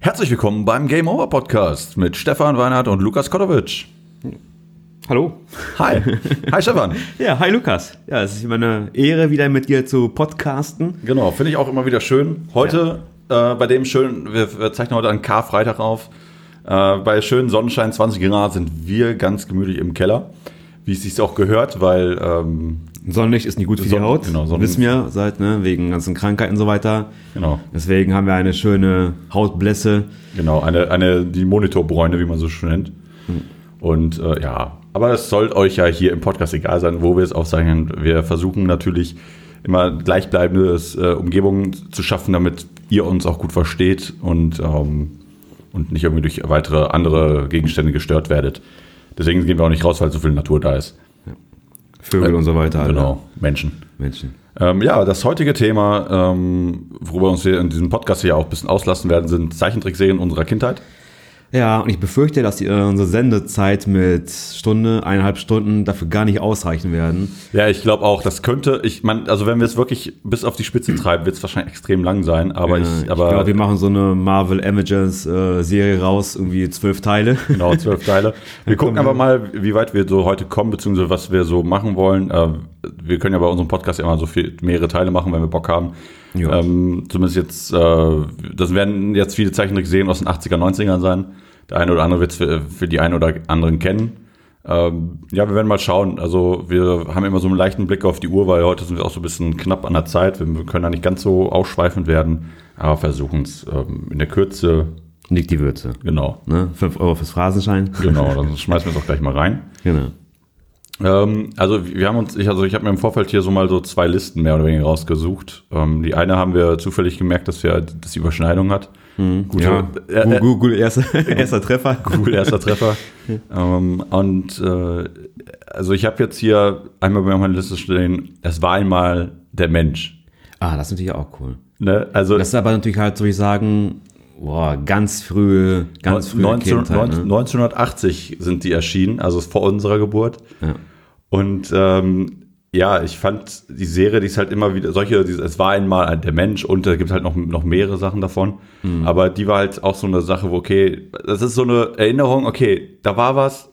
Herzlich willkommen beim Game Over Podcast mit Stefan Weinhardt und Lukas Kotowitsch. Hallo. Hi. Hi Stefan. Ja, hi Lukas. Ja, es ist immer eine Ehre, wieder mit dir zu podcasten. Genau, finde ich auch immer wieder schön. Heute äh, bei dem schönen, wir, wir zeichnen heute einen Karfreitag auf. Äh, bei schönen Sonnenschein, 20 Grad, sind wir ganz gemütlich im Keller. Wie es sich auch gehört, weil ähm, Sonnenlicht ist nicht gut für Sonn- die Haut. genau, Sonnen- Wissen wir seit, ne, wegen ganzen Krankheiten und so weiter. genau, Deswegen haben wir eine schöne Hautblässe. genau, eine, eine die Monitorbräune, wie man so schön nennt. Und äh, ja, aber es soll euch ja hier im Podcast egal sein, wo wir es aufzeichnen. Wir versuchen natürlich immer gleichbleibende äh, Umgebungen zu schaffen, damit ihr uns auch gut versteht und, ähm, und nicht irgendwie durch weitere andere Gegenstände gestört werdet. Deswegen gehen wir auch nicht raus, weil so viel Natur da ist. Vögel und so weiter. Alter. Genau, Menschen. Menschen. Ähm, ja, das heutige Thema, ähm, worüber uns wir in diesem Podcast hier auch ein bisschen auslassen werden, sind Zeichentrickserien unserer Kindheit. Ja, und ich befürchte, dass die, äh, unsere Sendezeit mit Stunde, eineinhalb Stunden dafür gar nicht ausreichen werden. Ja, ich glaube auch, das könnte, ich meine, also wenn wir es wirklich bis auf die Spitze treiben, wird es wahrscheinlich extrem lang sein, aber Ja, ich, ich aber glaube, wir machen so eine Marvel Avengers äh, Serie raus, irgendwie zwölf Teile. genau, zwölf Teile. Wir gucken aber mal, wie weit wir so heute kommen, beziehungsweise was wir so machen wollen. Äh, wir können ja bei unserem Podcast immer so viel, mehrere Teile machen, wenn wir Bock haben. Ja. Ähm, zumindest jetzt, äh, das werden jetzt viele Zeichentrickserien aus den 80er, 90ern sein. Der eine oder andere wird es für, für die einen oder anderen kennen. Ähm, ja, wir werden mal schauen. Also wir haben immer so einen leichten Blick auf die Uhr, weil heute sind wir auch so ein bisschen knapp an der Zeit. Wir können da nicht ganz so ausschweifend werden, aber versuchen es ähm, in der Kürze. Liegt die Würze. Genau, Ne? 5 Euro fürs Phrasenschein. genau. Dann schmeißen wir es auch gleich mal rein. Genau. Ähm, also wir haben uns, ich, also ich habe mir im Vorfeld hier so mal so zwei Listen mehr oder weniger rausgesucht. Ähm, die eine haben wir zufällig gemerkt, dass wir dass die Überschneidung hat. Gute, Ja, äh, äh, Google, erster, erster Treffer. Google erster Treffer. ähm, und äh, also ich habe jetzt hier einmal bei meiner Liste stehen, es war einmal der Mensch. Ah, das ist natürlich auch cool. Ne? Also Das ist aber natürlich halt, soll ich sagen, boah, ganz frühe, ganz frühe 19, Kindheit. 19, Ne? 1980 sind die erschienen, also vor unserer Geburt. Ja. Und ähm, ja, ich fand die Serie, die ist halt immer wieder solche, es war einmal der Mensch und da gibt halt noch, noch mehrere Sachen davon. Mhm. Aber die war halt auch so eine Sache, wo, okay, das ist so eine Erinnerung, okay, da war was,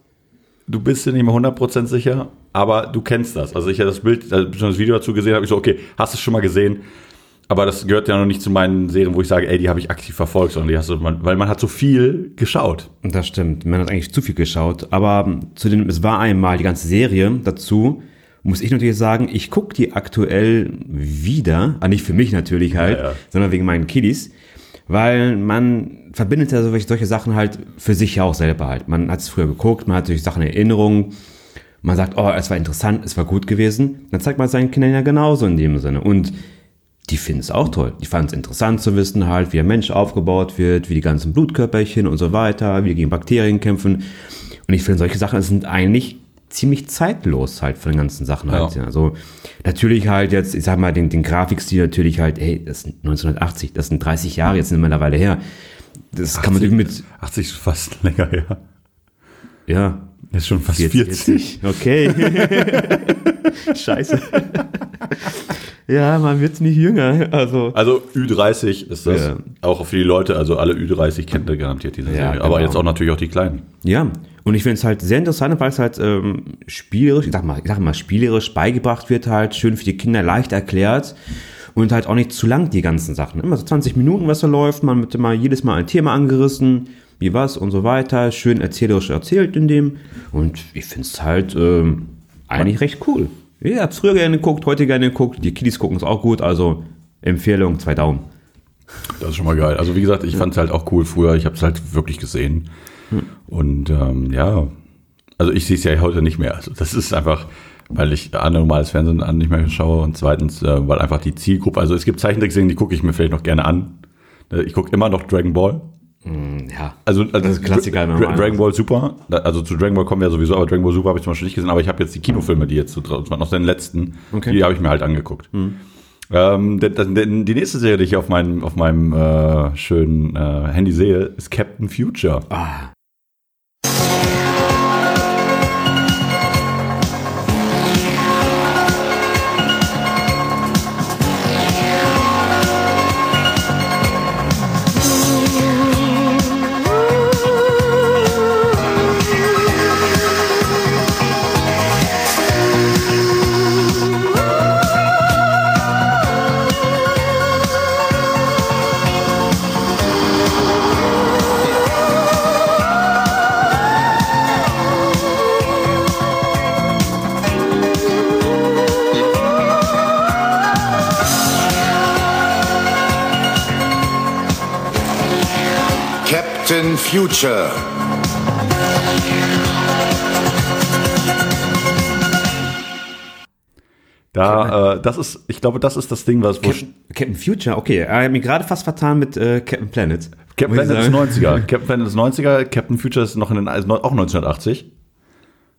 du bist dir nicht mehr 100% sicher, aber du kennst das. Also ich habe das Bild, also das Video dazu gesehen, habe ich so, okay, hast du es schon mal gesehen? Aber das gehört ja noch nicht zu meinen Serien, wo ich sage, ey, die habe ich aktiv verfolgt, sondern die hast du, weil man hat so viel geschaut. Das stimmt. Man hat eigentlich zu viel geschaut. Aber ähm, zu dem, es war einmal die ganze Serie dazu, muss ich natürlich sagen, ich gucke die aktuell wieder, ah, nicht für mich natürlich halt, Ja, ja. sondern wegen meinen Kiddies, weil man verbindet ja solche, solche Sachen halt für sich ja auch selber halt. Man hat es früher geguckt, man hat solche Sachen in Erinnerung, man sagt, oh, es war interessant, es war gut gewesen. Dann zeigt man es seinen Kindern ja genauso in dem Sinne. Und die finden es auch toll. Die fanden es interessant zu wissen, halt, wie ein Mensch aufgebaut wird, wie die ganzen Blutkörperchen und so weiter, wie die gegen Bakterien kämpfen. Und ich finde, solche Sachen sind eigentlich ziemlich zeitlos halt von den ganzen Sachen halt. Ja. Also natürlich halt jetzt, ich sag mal, den, den Grafikstil natürlich halt, hey, das sind 1980, das sind 30 Jahre jetzt mittlerweile her. Das kann man natürlich mit, 80 ist fast länger her. ja, Ist schon fast 40. Okay. Scheiße. ja, man wird nicht jünger. Also. Also Ü30 ist das Ja. auch für die Leute, also alle Ü30 kennt ihr garantiert diese Ja, Serie. Aber genau. jetzt auch natürlich auch die Kleinen. Ja. Und ich finde es halt sehr interessant, weil es halt ähm, spielerisch, ich sag mal, ich sag mal, spielerisch beigebracht wird, halt schön für die Kinder leicht erklärt und halt auch nicht zu lang die ganzen Sachen. Immer so 20 Minuten, was da läuft, man wird immer jedes Mal ein Thema angerissen, wie was und so weiter, schön erzählerisch erzählt in dem. Und ich finde es halt ähm, eigentlich recht cool. Ich hab's früher gerne geguckt, heute gerne geguckt, die Kiddies gucken es auch gut, also Empfehlung, zwei Daumen. Das ist schon mal geil. Also wie gesagt, ich fand es halt auch cool früher. Ich habe es halt wirklich gesehen. Und ähm, ja, also ich sehe es ja heute nicht mehr. Also das ist einfach, weil ich A, normales Fernsehen an nicht mehr schaue und zweitens, äh, weil einfach die Zielgruppe, also es gibt Zeichentrickserien, die gucke ich mir vielleicht noch gerne an. Äh, Ich gucke immer noch Dragon Ball. Ja. Also, also Das ist Klassiker, Dra normal. Dragon Ball Super. Also zu Dragon Ball kommen wir ja sowieso, aber Dragon Ball Super habe ich zum Beispiel nicht gesehen. Aber ich habe jetzt die Kinofilme, die jetzt so draus waren, aus den letzten, Okay. die habe ich mir halt angeguckt. Ähm, denn- denn- denn die nächste Serie, die ich auf meinem, auf meinem äh, schönen äh, Handy sehe, ist Captain Future. Ah. Future. Da, äh, das ist, ich glaube, das ist das Ding, was wo Captain, Captain Future, okay. Er hat mich gerade fast vertan mit äh, Captain Planet. Captain ich Planet ist sagen. 90er. Captain Planet ist 90er, Captain Future ist noch in den, ist auch 1980.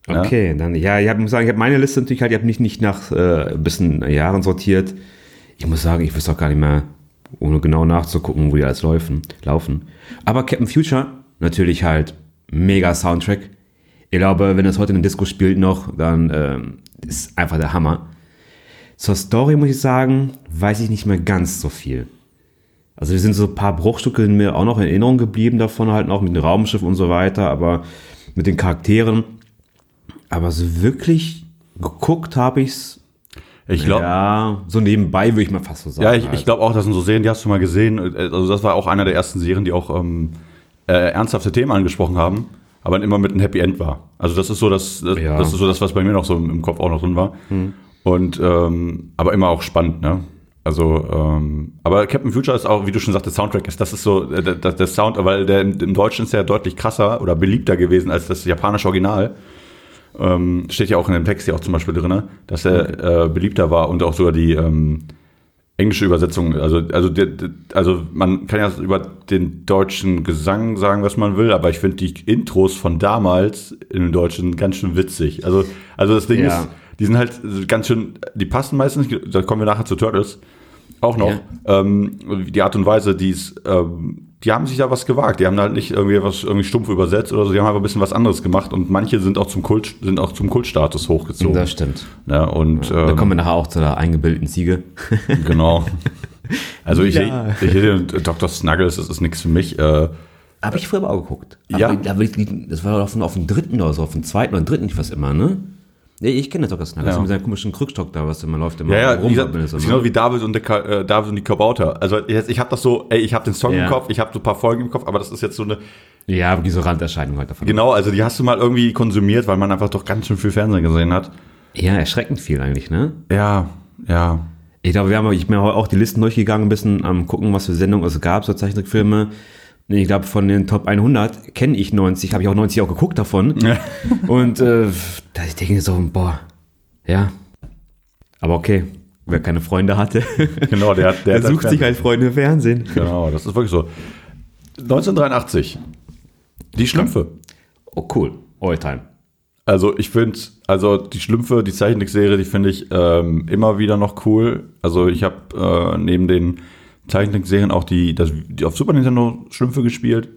Ja. Okay, dann, ja, ich hab- muss sagen, ich habe meine Liste natürlich halt, ich habe nicht, nicht nach äh, ein bisschen Jahren sortiert. Ich muss sagen, ich wüsste auch gar nicht mehr, ohne genau nachzugucken, wo die alles laufen. laufen. Aber Captain Future, natürlich halt mega Soundtrack. Ich glaube, wenn das heute in der Disco spielt noch, dann ähm, ist einfach der Hammer. Zur Story muss ich sagen, weiß ich nicht mehr ganz so viel. Also es sind so ein paar Bruchstücke in mir auch noch in Erinnerung geblieben davon, halt auch mit dem Raumschiff und so weiter, aber mit den Charakteren. Aber so wirklich geguckt habe ich's Ich glaube, ja, so nebenbei würde ich mal fast so sagen. Ja, ich, halt. ich glaube auch, das sind so Serien, die hast du mal gesehen. Also das war auch einer der ersten Serien, die auch ähm, äh, ernsthafte Themen angesprochen haben, aber immer mit einem Happy End war. Also das ist so das, das, Ja. das ist so das, was bei mir noch so im Kopf auch noch drin war. Und ähm, aber immer auch spannend, ne? Also, ähm, aber Captain Future ist auch, wie du schon sagtest, Soundtrack ist, das ist so äh, der, der Sound, weil der im, im Deutschen ist ja deutlich krasser oder beliebter gewesen als das japanische Original. Ähm, steht ja auch in dem Text ja auch zum Beispiel drin, dass er äh, beliebter war und auch sogar die ähm, englische Übersetzung, also, also, der, der- also man kann ja über den deutschen Gesang sagen, was man will, aber ich finde die Intros von damals in dem Deutschen ganz schön witzig. Also, also das Ding Ja. ist, die sind halt ganz schön, die passen meistens, da kommen wir nachher zu Turtles auch noch. Ähm, die Art und Weise, die ist, ähm, die haben sich da was gewagt. Die haben halt nicht irgendwie was irgendwie stumpf übersetzt oder so, die haben einfach ein bisschen was anderes gemacht und manche sind auch zum Kult, sind auch zum Kultstatus hochgezogen. Das stimmt. ja, und Da ähm, kommen wir nachher auch zu der eingebildeten Ziege. Genau. Also ich, Ja. ich, ich Dr. Snuggles, das ist nichts für mich. Äh, Habe ich früher aber auch geguckt. Ja. Aber, aber ich, das war auf, dem- auf dem dritten oder so, auf dem zweiten oder dritten, ich weiß immer, ne? Nee, ich kenne Dr. Snuggles Ja. mit seinem komischen Krückstock da, was immer läuft, immer ja, ja, rum. wie gesagt, ist das immer. genau wie David und, der, äh, David und die Kabauter. Also jetzt, ich habe das so, ey, ich habe den Song Ja. im Kopf, ich habe so ein paar Folgen im Kopf, aber das ist jetzt so eine, Ja, diese Randerscheinung halt davon. genau, also die hast du mal irgendwie konsumiert, weil man einfach doch ganz schön viel Fernsehen gesehen hat. Ja, erschreckend viel eigentlich, ne? Ja, ja. Ich glaube, wir haben, ich bin auch die Listen durchgegangen, ein bisschen am gucken, was für Sendungen es gab, so Zeichentrickfilme. Ich glaube, von den Top 100 kenne ich 90, habe ich auch 90 auch geguckt davon. Und äh, da ich denke so, boah, ja. Aber okay, wer keine Freunde hatte, Genau, der, hat- der, der sucht sich halt Freunde im Fernsehen. Genau, das ist wirklich so. 1983. Die Schlümpfe. Oh, cool. Alltime. Also ich finde, also die Schlümpfe, die Zeichentrickserie, die finde ich ähm, immer wieder noch cool. Also ich habe äh, neben den Zeichentrickserien auch die, das, die auf Super Nintendo Schlümpfe gespielt.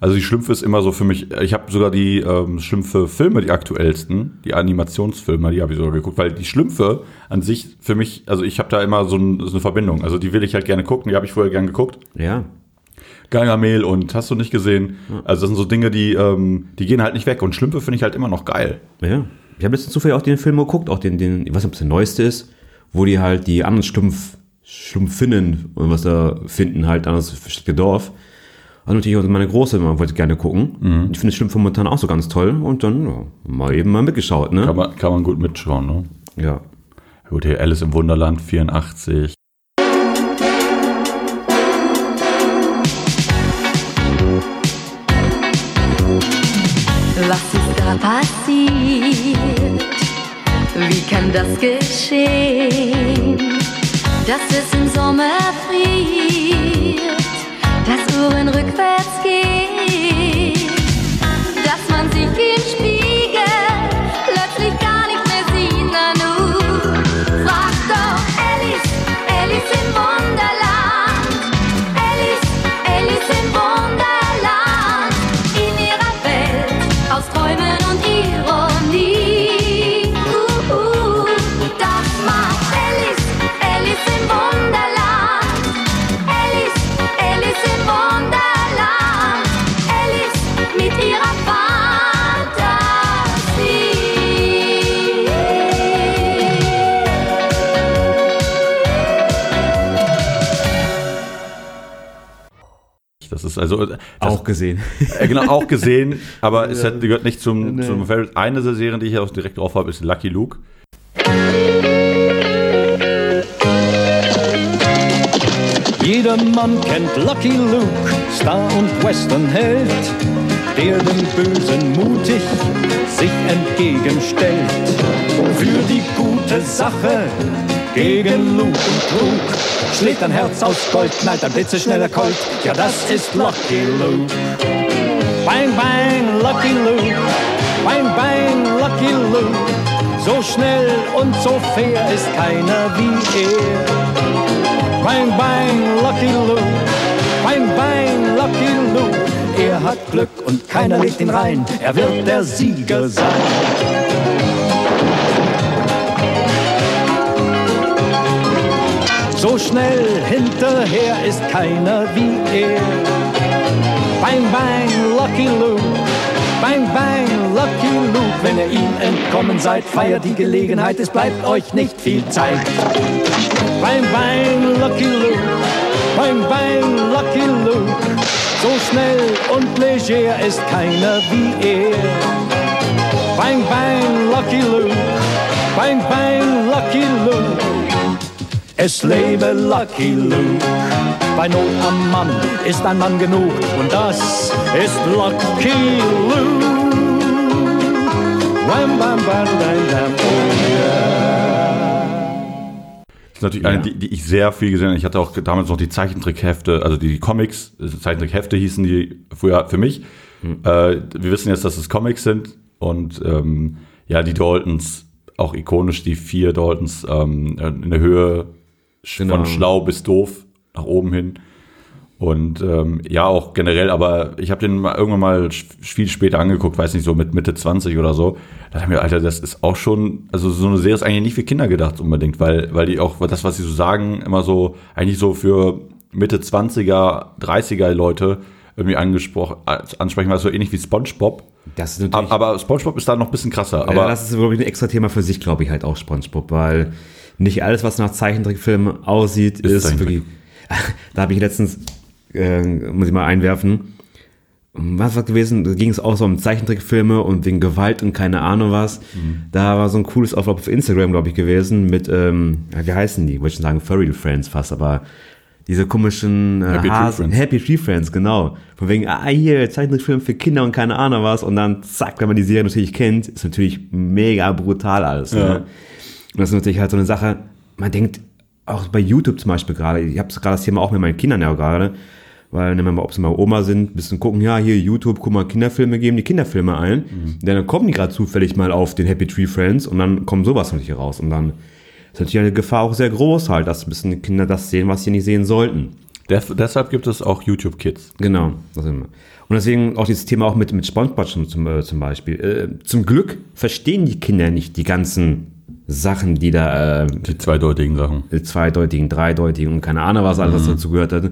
Also die Schlümpfe ist immer so für mich, ich habe sogar die ähm, Schlümpfe-Filme, die aktuellsten, die Animationsfilme, die habe ich sogar geguckt, weil die Schlümpfe an sich für mich, also ich habe da immer so, ein, so eine Verbindung. Also die will ich halt gerne gucken, die habe ich vorher gerne geguckt. Ja. Gargamel und hast du nicht gesehen. Also das sind so Dinge, die, ähm, die gehen halt nicht weg. Und Schlümpfe finde ich halt immer noch geil. Ja. Ich habe letztens zufällig auch den Film geguckt, auch den, den, ich weiß nicht, ob es der neueste ist, wo die halt die anderen Schlumpf, Schlumpfinnen und was da finden, halt an das versteckte Dorf. Und natürlich auch meine Große immer wollte gerne gucken. Ich finde Schlümpfe momentan auch so ganz toll. Und dann ja, mal eben mal mitgeschaut, ne? Kann man, kann man gut mitschauen, ne? Ja. Gut, hier Alice im Wunderland 84. Was ist da passiert? Wie kann das geschehen? Dass es im Sommer friert, dass Uhren rückwärts gehen, ist also das, Auch gesehen. äh, genau auch gesehen, aber es hat, gehört nicht zum, zum Favorite. Eine der Serien, die ich auch direkt drauf habe, ist Lucky Luke. Jeder Jedermann kennt Lucky Luke, Star und Westernheld, der dem Bösen mutig sich entgegenstellt. Für die gute Sache gegen Luke und Klug schlägt ein Herz aus Gold, knallt ein blitzeschneller Colt. Ja, das ist Lucky Luke. Bang, bang, Lucky Luke. Bang, bang, Lucky Luke. So schnell und so fair ist keiner wie er. Bang, bang, Lucky Luke. Bang, bang, Lucky Luke. Er hat Glück und keiner legt ihn rein. Er wird der Sieger sein. So schnell hinterher ist keiner wie er. Bang, bang, Lucky Luke. Bang, bang, Lucky Luke. Wenn ihr ihm entkommen seid, feiert die Gelegenheit. Es bleibt euch nicht viel Zeit. Bang, bang, Lucky Luke. Bang, bang, Lucky Luke. So schnell und leger ist keiner wie er. Bang, bang, Lucky Luke. Bang, bang, Lucky Luke. Es lebe Lucky Luke. Bei Not am Mann ist ein Mann genug. Und das ist Lucky Luke. Wham, bam, bam, bam, bam, oh yeah. Das ist natürlich eine, die, die ich sehr viel gesehen habe. Ich hatte auch damals noch die Zeichentrickhefte, also die Comics, also Zeichentrickhefte hießen die früher für mich. Äh, wir wissen jetzt, dass es Comics sind und ähm, ja, die Daltons, auch ikonisch, die vier Daltons ähm, in der Höhe Genau. von schlau bis doof nach oben hin. Und ähm, ja, auch generell, aber ich habe den mal irgendwann mal viel später angeguckt, weiß nicht, so mit Mitte 20 oder so. Da dachte ich mir, Alter, das ist auch schon, also so eine Serie ist eigentlich nicht für Kinder gedacht unbedingt, weil, weil die auch, das, was sie so sagen, immer so, eigentlich so für Mitte 20er, 30er Leute irgendwie angesprochen, ansprechen, weil es so ähnlich wie Spongebob. Das ist natürlich. Aber Spongebob ist da noch ein bisschen krasser. Aber das ist, glaube ich, ein extra Thema für sich, glaube ich, halt auch SpongeBob, weil nicht alles, was nach Zeichentrickfilmen aussieht, ist, Zeichentrick. wirklich. Da habe ich letztens, äh, muss ich mal einwerfen, was war gewesen? Da ging es auch so um Zeichentrickfilme und wegen Gewalt und keine Ahnung was. Mhm. Da war so ein cooles Auflauf auf Instagram, glaube ich, gewesen mit, ähm, wie heißen die? Wollte ich schon sagen, Furry Friends fast, aber diese komischen äh, Happy Tree Hasen- Friends. Happy Tree Friends, genau. Von wegen, ah, hier, Zeichentrickfilm für Kinder und keine Ahnung was. Und dann, zack, wenn man die Serie natürlich kennt, ist natürlich mega brutal alles. Ja. Ne? Und das ist natürlich halt so eine Sache, man denkt, auch bei YouTube zum Beispiel gerade, ich habe gerade das Thema auch mit meinen Kindern ja gerade, weil wenn wir, ob sie mal Oma sind, ein bisschen gucken, ja, hier YouTube, guck mal, Kinderfilme, geben die Kinderfilme ein. Dann kommen die gerade zufällig mal auf den Happy Tree Friends und dann kommt sowas natürlich raus. Und dann ist natürlich eine Gefahr auch sehr groß halt, dass ein bisschen die Kinder das sehen, was sie nicht sehen sollten. des, deshalb gibt es auch YouTube Kids. Genau. Das immer. Und deswegen auch dieses Thema auch mit, mit SpongeBob zum, zum, äh, zum Beispiel. Äh, zum Glück verstehen die Kinder nicht die ganzen Sachen, die da äh, Die zweideutigen Sachen. zweideutigen, dreideutigen und keine Ahnung, was alles dazu gehört hat.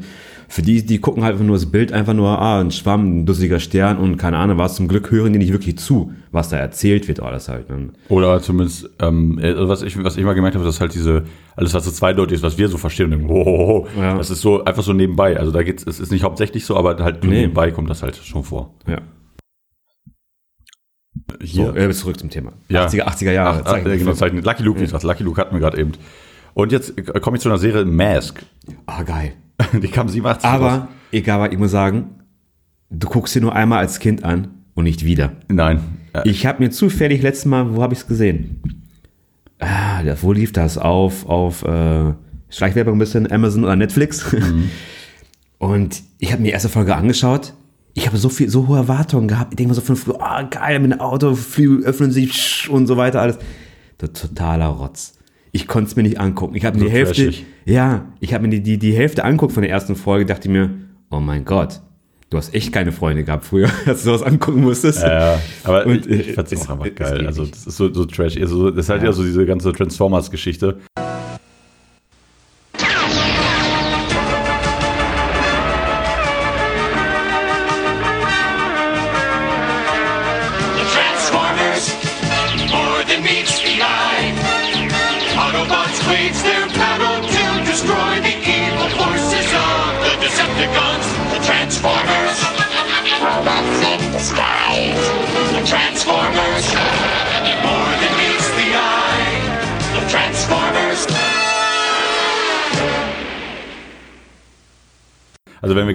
Für die, die gucken halt einfach nur das Bild, einfach nur, ah, ein Schwamm, ein dusseliger Stern und keine Ahnung was. Zum Glück hören die nicht wirklich zu, was da erzählt wird, alles halt. Ne? Oder zumindest, ähm, äh, was, ich, was ich mal gemerkt habe, dass halt diese, alles was so zweideutig ist, was wir so verstehen, und denken, oh, oh, oh, Ja. das ist so einfach so nebenbei. Also da geht's, es ist nicht hauptsächlich so, aber halt Nee. nebenbei kommt das halt schon vor. Ja. Hier. So, äh, zurück zum Thema. Ja. 80er, 80er Jahre. Ach, äh, genau, Zeichen. Lucky Luke, wie gesagt, Lucky Luke hatten wir gerade eben. Und jetzt äh, komme ich zu einer Serie Mask. Ah, geil. Die kam 87 raus. Aber, egal was, ich muss sagen, du guckst sie nur einmal als Kind an und nicht wieder. Nein. Äh, Ich habe mir zufällig letztes Mal, wo habe ich es gesehen? Ah, wo lief das? Auf, auf äh, Schleichwerbung ein bisschen, Amazon oder Netflix. Und ich habe mir die erste Folge angeschaut. Ich habe so viel, so hohe Erwartungen gehabt. Ich denke mir so von früher, ah, geil, mit dem Auto, Flügel öffnen sich und so weiter, alles. Totaler Rotz. Ich konnte es mir nicht angucken. Ich habe mir So die Hälfte, trashig. ja, ich habe mir die, die, die Hälfte anguckt von der ersten Folge, dachte mir, oh mein Gott, du hast echt keine Freunde gehabt früher, als du sowas angucken musstest. Ja, aber Und, ich, ich fand's es- auch einfach geil. Also das ist so, so trash. Also, das ist halt Ja. ja so diese ganze Transformers-Geschichte.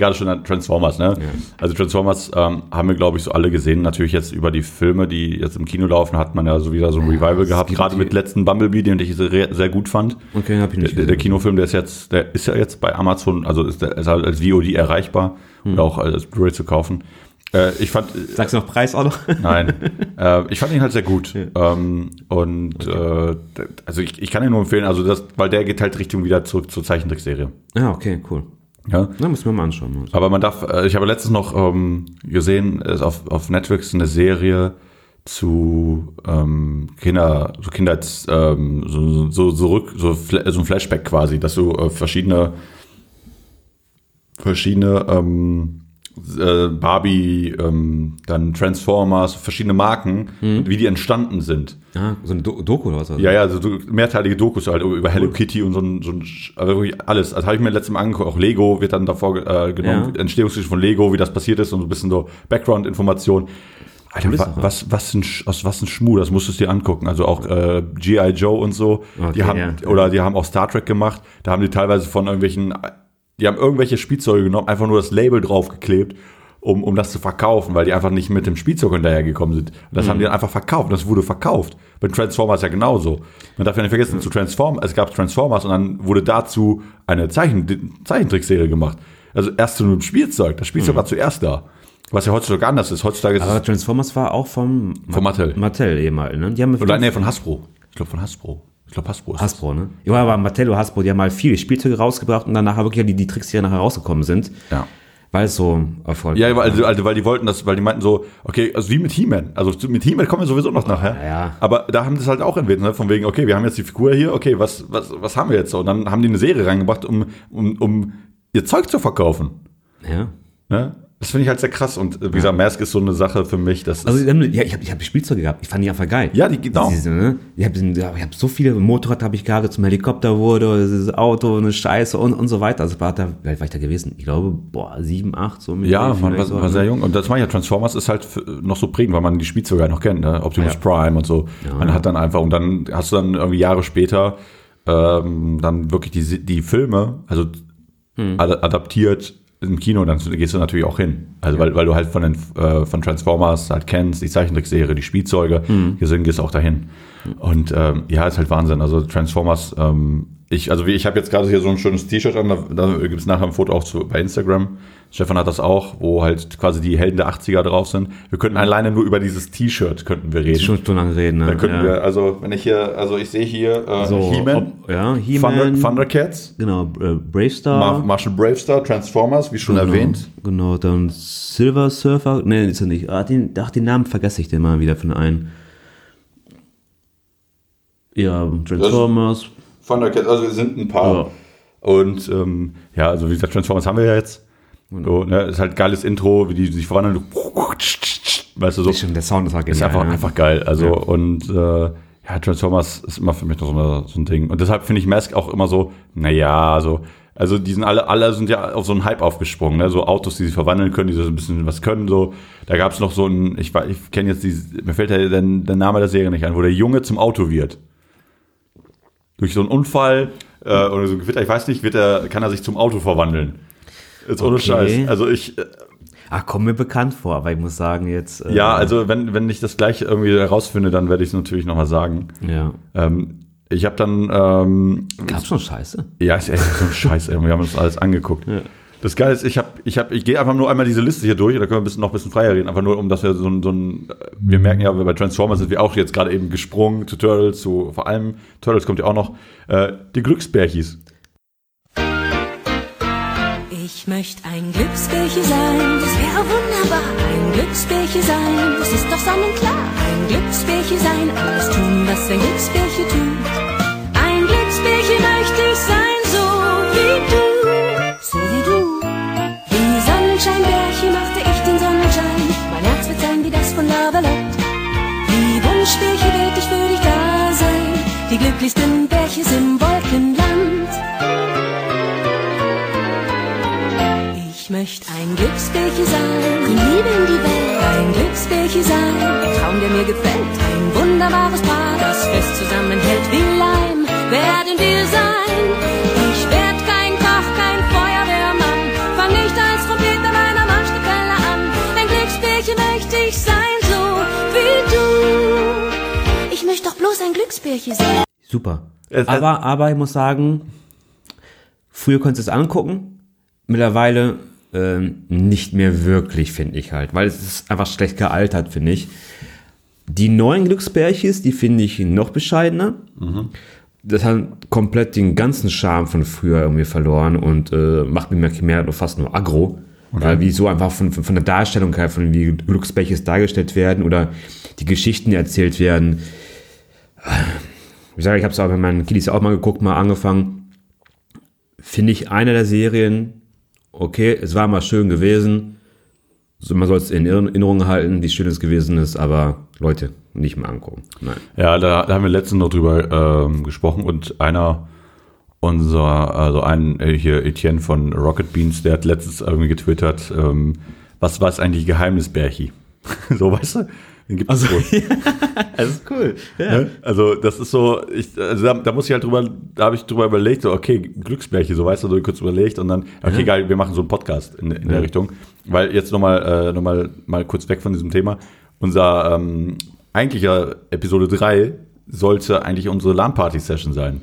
Gerade schon an Transformers, ne? Also Transformers ähm, haben wir, glaube ich, so alle gesehen. Natürlich jetzt über die Filme, die jetzt im Kino laufen, hat man ja so wieder so ein Revival gehabt. Gerade mit letzten Bumblebee, den ich sehr, sehr gut fand. Okay, hab ich nicht Der, der. Kinofilm, der ist jetzt, der ist ja jetzt bei Amazon, also ist, der, ist halt als VOD erreichbar Hm. oder auch als Blu-ray zu kaufen. Äh, ich fand, Sagst du noch Preis auch noch? Nein. äh, ich fand ihn halt sehr gut. Ähm, und äh, also ich, ich kann ihn nur empfehlen, also das, weil der geht halt Richtung wieder zurück zur Zeichentrickserie. ja, okay, cool. Ja. Na, müssen wir mal anschauen. Aber man darf, äh, ich habe letztens noch ähm, gesehen, ist auf, auf Netflix eine Serie zu ähm, Kinder, so Kindheits, ähm, so, so zurück, so, Fla- so ein Flashback quasi, dass du äh, verschiedene verschiedene ähm, äh, Barbie, ähm, dann Transformers, verschiedene Marken, wie die entstanden sind. Ah, so ein Do Doku oder was? Ja, ja, so, mehrteilige Dokus halt über Hello Kitty und so ein, so ein also wirklich alles. Also habe ich mir letztes Mal angeguckt, auch Lego wird dann davor äh, genommen, Ja. Entstehungsgeschichte von Lego, wie das passiert ist und so ein bisschen so Background-Information. Alter, wa, was, was, ein, aus was ein Schmuh, das musst du dir angucken. Also auch äh, G.I. Joe und so, Okay, die haben, ja. oder die haben auch Star Trek gemacht, da haben die teilweise von irgendwelchen, die haben irgendwelche Spielzeuge genommen, einfach nur das Label draufgeklebt, um, um das zu verkaufen, weil die einfach nicht mit dem Spielzeug hinterhergekommen sind. Und das haben die dann einfach verkauft. Und das wurde verkauft. Bei Transformers ja genauso. Man darf ja nicht vergessen, zu Transform, es gab Transformers und dann wurde dazu eine Zeichen, Zeichentrickserie gemacht. Also erst zu einem Spielzeug. Das Spielzeug war zuerst da. Was ja heutzutage anders ist. Heutzutage ist Aber Transformers war auch vom Von Mattel. Mattel ehemals, ne? Die haben oder nee, von Hasbro. Ich glaube von Hasbro. Ich glaube Hasbro ist. Hasbro, ne? Ja, aber Mattel und Hasbro, die haben mal viele Spielzeuge rausgebracht und dann nachher wirklich die, die Tricks, die nachher rausgekommen sind. Ja. Weil es so erfolgreich Ja, weil, also, also, weil die wollten das, weil die meinten so, okay, also wie mit He-Man. Also mit He-Man kommen wir sowieso noch nachher. ja, ja. Aber da haben sie es halt auch entwickelt, ne? von wegen, okay, wir haben jetzt die Figur hier, okay, was, was, was haben wir jetzt so? Und dann haben die eine Serie reingebracht, um, um, um ihr Zeug zu verkaufen. Ja. Ne? Das finde ich halt sehr krass. Und äh, wie gesagt, Mask ist so eine Sache für mich, das Also ja, ich habe ich hab Spielzeuge gehabt, ich fand die einfach geil. Ja, die- genau. Diese, ne? Ich habe hab so viele, Motorrad habe ich gehabt, zum Helikopter wurde, dieses Auto, eine Scheiße und, und so weiter. Also war da, war ich da gewesen? Ich glaube, boah, sieben, acht, so mit ja, man war, so, war ne? sehr jung. Und das meine ich ja, Transformers ist halt noch so prägend, weil man die Spielzeuge halt noch kennt, ne? Optimus Ja. Prime und so. man hat dann einfach, und dann hast du dann irgendwie Jahre später ähm, dann wirklich die, die Filme, also Hm. ad adaptiert im Kino, dann gehst du natürlich auch hin. Also weil, weil du halt von den äh, von Transformers halt kennst, die Zeichentrickserie, die Spielzeuge, Hm. gesehen gehst auch dahin. Und ähm, ja, ist halt Wahnsinn. Also Transformers, ähm, ich, also wie ich habe jetzt gerade hier so ein schönes T-Shirt an, da, da gibt es nachher ein Foto auch zu, bei Instagram. Stefan hat das auch, wo halt quasi die Helden der 80er drauf sind. Wir könnten alleine nur über dieses T-Shirt könnten wir reden. Schon lange reden, ne? Da könnten ja. wir, also wenn ich hier, also ich sehe hier äh, so, He-Man, ja, Thunder, He-Man, Thundercats, genau, äh, Bravestar. Mar Marshall Bravestar, Transformers, wie schon genau, erwähnt. Genau, dann Silver Surfer, nee, ist er nicht. Ah, den, ach, den Namen vergesse ich den mal wieder von einen. Ja, Transformers. Thundercats, also es sind ein paar. Ja. Und ähm, ja, also wie gesagt, Transformers haben wir ja jetzt. So, ne, ist halt geiles Intro, wie die sich voranhalten. Weißt du, so. Ist schon, der Sound ist halt Ist genial, einfach, ne? einfach geil. Also, Ja. und äh, ja, Transformers ist immer für mich noch so, so ein Ding. Und deshalb finde ich Mask auch immer so, naja, so, also die sind alle, alle sind ja auf so einen Hype aufgesprungen, ne? So Autos, die sich verwandeln können, die so ein bisschen was können. So, da gab es noch so ein, ich, weiß- ich kenne jetzt die, mir fällt der, der, der Name der Serie nicht ein, wo der Junge zum Auto wird. Durch so einen Unfall äh, oder so ein Gewitter, ich weiß nicht, wird er, kann er sich zum Auto verwandeln. Jetzt ohne Okay. Scheiß. Also ich, äh, Ach, kommt mir bekannt vor, aber ich muss sagen, jetzt. äh, ja, also wenn, wenn ich das gleich irgendwie herausfinde, dann werde ich es natürlich nochmal sagen. Ja. Ähm, ich habe dann, ähm, Gab's schon Scheiße? ja, ist echt so ein Scheiß, wir haben uns alles angeguckt. Das Geile ist, ich habe, ich habe, ich gehe einfach nur einmal diese Liste hier durch, da können wir ein bisschen, noch ein bisschen freier reden, einfach nur, um dass wir so ein, so ein, wir merken ja, bei Transformers sind wir auch jetzt gerade eben gesprungen zu Turtles, zu, vor allem, Turtles kommt ja auch noch, äh, die Glücksbärchis. Ich möchte ein Glücksbärchen sein, das wäre wunderbar. Ein Glücksbärchen sein, das ist doch sonnenklar. Ein Glücksbärchen sein, alles tun, was ein Glücksbärchen tut. Ein Glücksbärchen möchte ich sein, so wie du, Lavalot. Wie Wunschbärchen ich für dich da sein. Die glücklichsten Bärchen im Wolkenland. Ich möchte ein Glücksbärchen sein, die Liebe in die Welt. Ein Glücksbärchen sein, ein Traum, der mir gefällt. Ein wunderbares Paar, das fest zusammenhält wie Leim. Werden wir sein. Ich werd Glücksbärchen sein. Super. Es- aber, aber ich muss sagen, früher konntest du es angucken, mittlerweile ähm, nicht mehr wirklich, finde ich halt, weil es ist einfach schlecht gealtert, finde ich. Die neuen Glücksbärchis, die finde ich noch bescheidener. Das hat komplett den ganzen Charme von früher irgendwie verloren und äh, macht mir mehr, fast nur aggro. Weil wie so einfach von, von, von der Darstellung her, von wie Glücksbärchis dargestellt werden oder die Geschichten die erzählt werden. Ich sage, ich habe es auch bei meinen Kiddies auch mal geguckt, mal angefangen. Finde ich eine der Serien, okay, es war mal schön gewesen. So, man soll es in Erinnerung halten, wie schön es gewesen ist, aber Leute, nicht mal angucken. Nein. Ja, da, da haben wir letztens noch drüber ähm, gesprochen und einer unser, also ein äh, hier Etienne von Rocket Beans, der hat letztens irgendwie getwittert, ähm, was war es eigentlich Geheimnisbärchi? so, weißt du? Den gibt es wohl. Das ist cool. Ne? Also das ist so, ich, also da, da muss ich halt drüber, da habe ich drüber überlegt, so okay, Glücksbärche, so weißt du, so kurz überlegt und dann, okay, geil, wir machen so einen Podcast in, in der Richtung. Weil jetzt nochmal äh, noch mal, mal kurz weg von diesem Thema. Unser ähm, eigentlicher Episode 3 sollte eigentlich unsere LAN-Party-Session sein.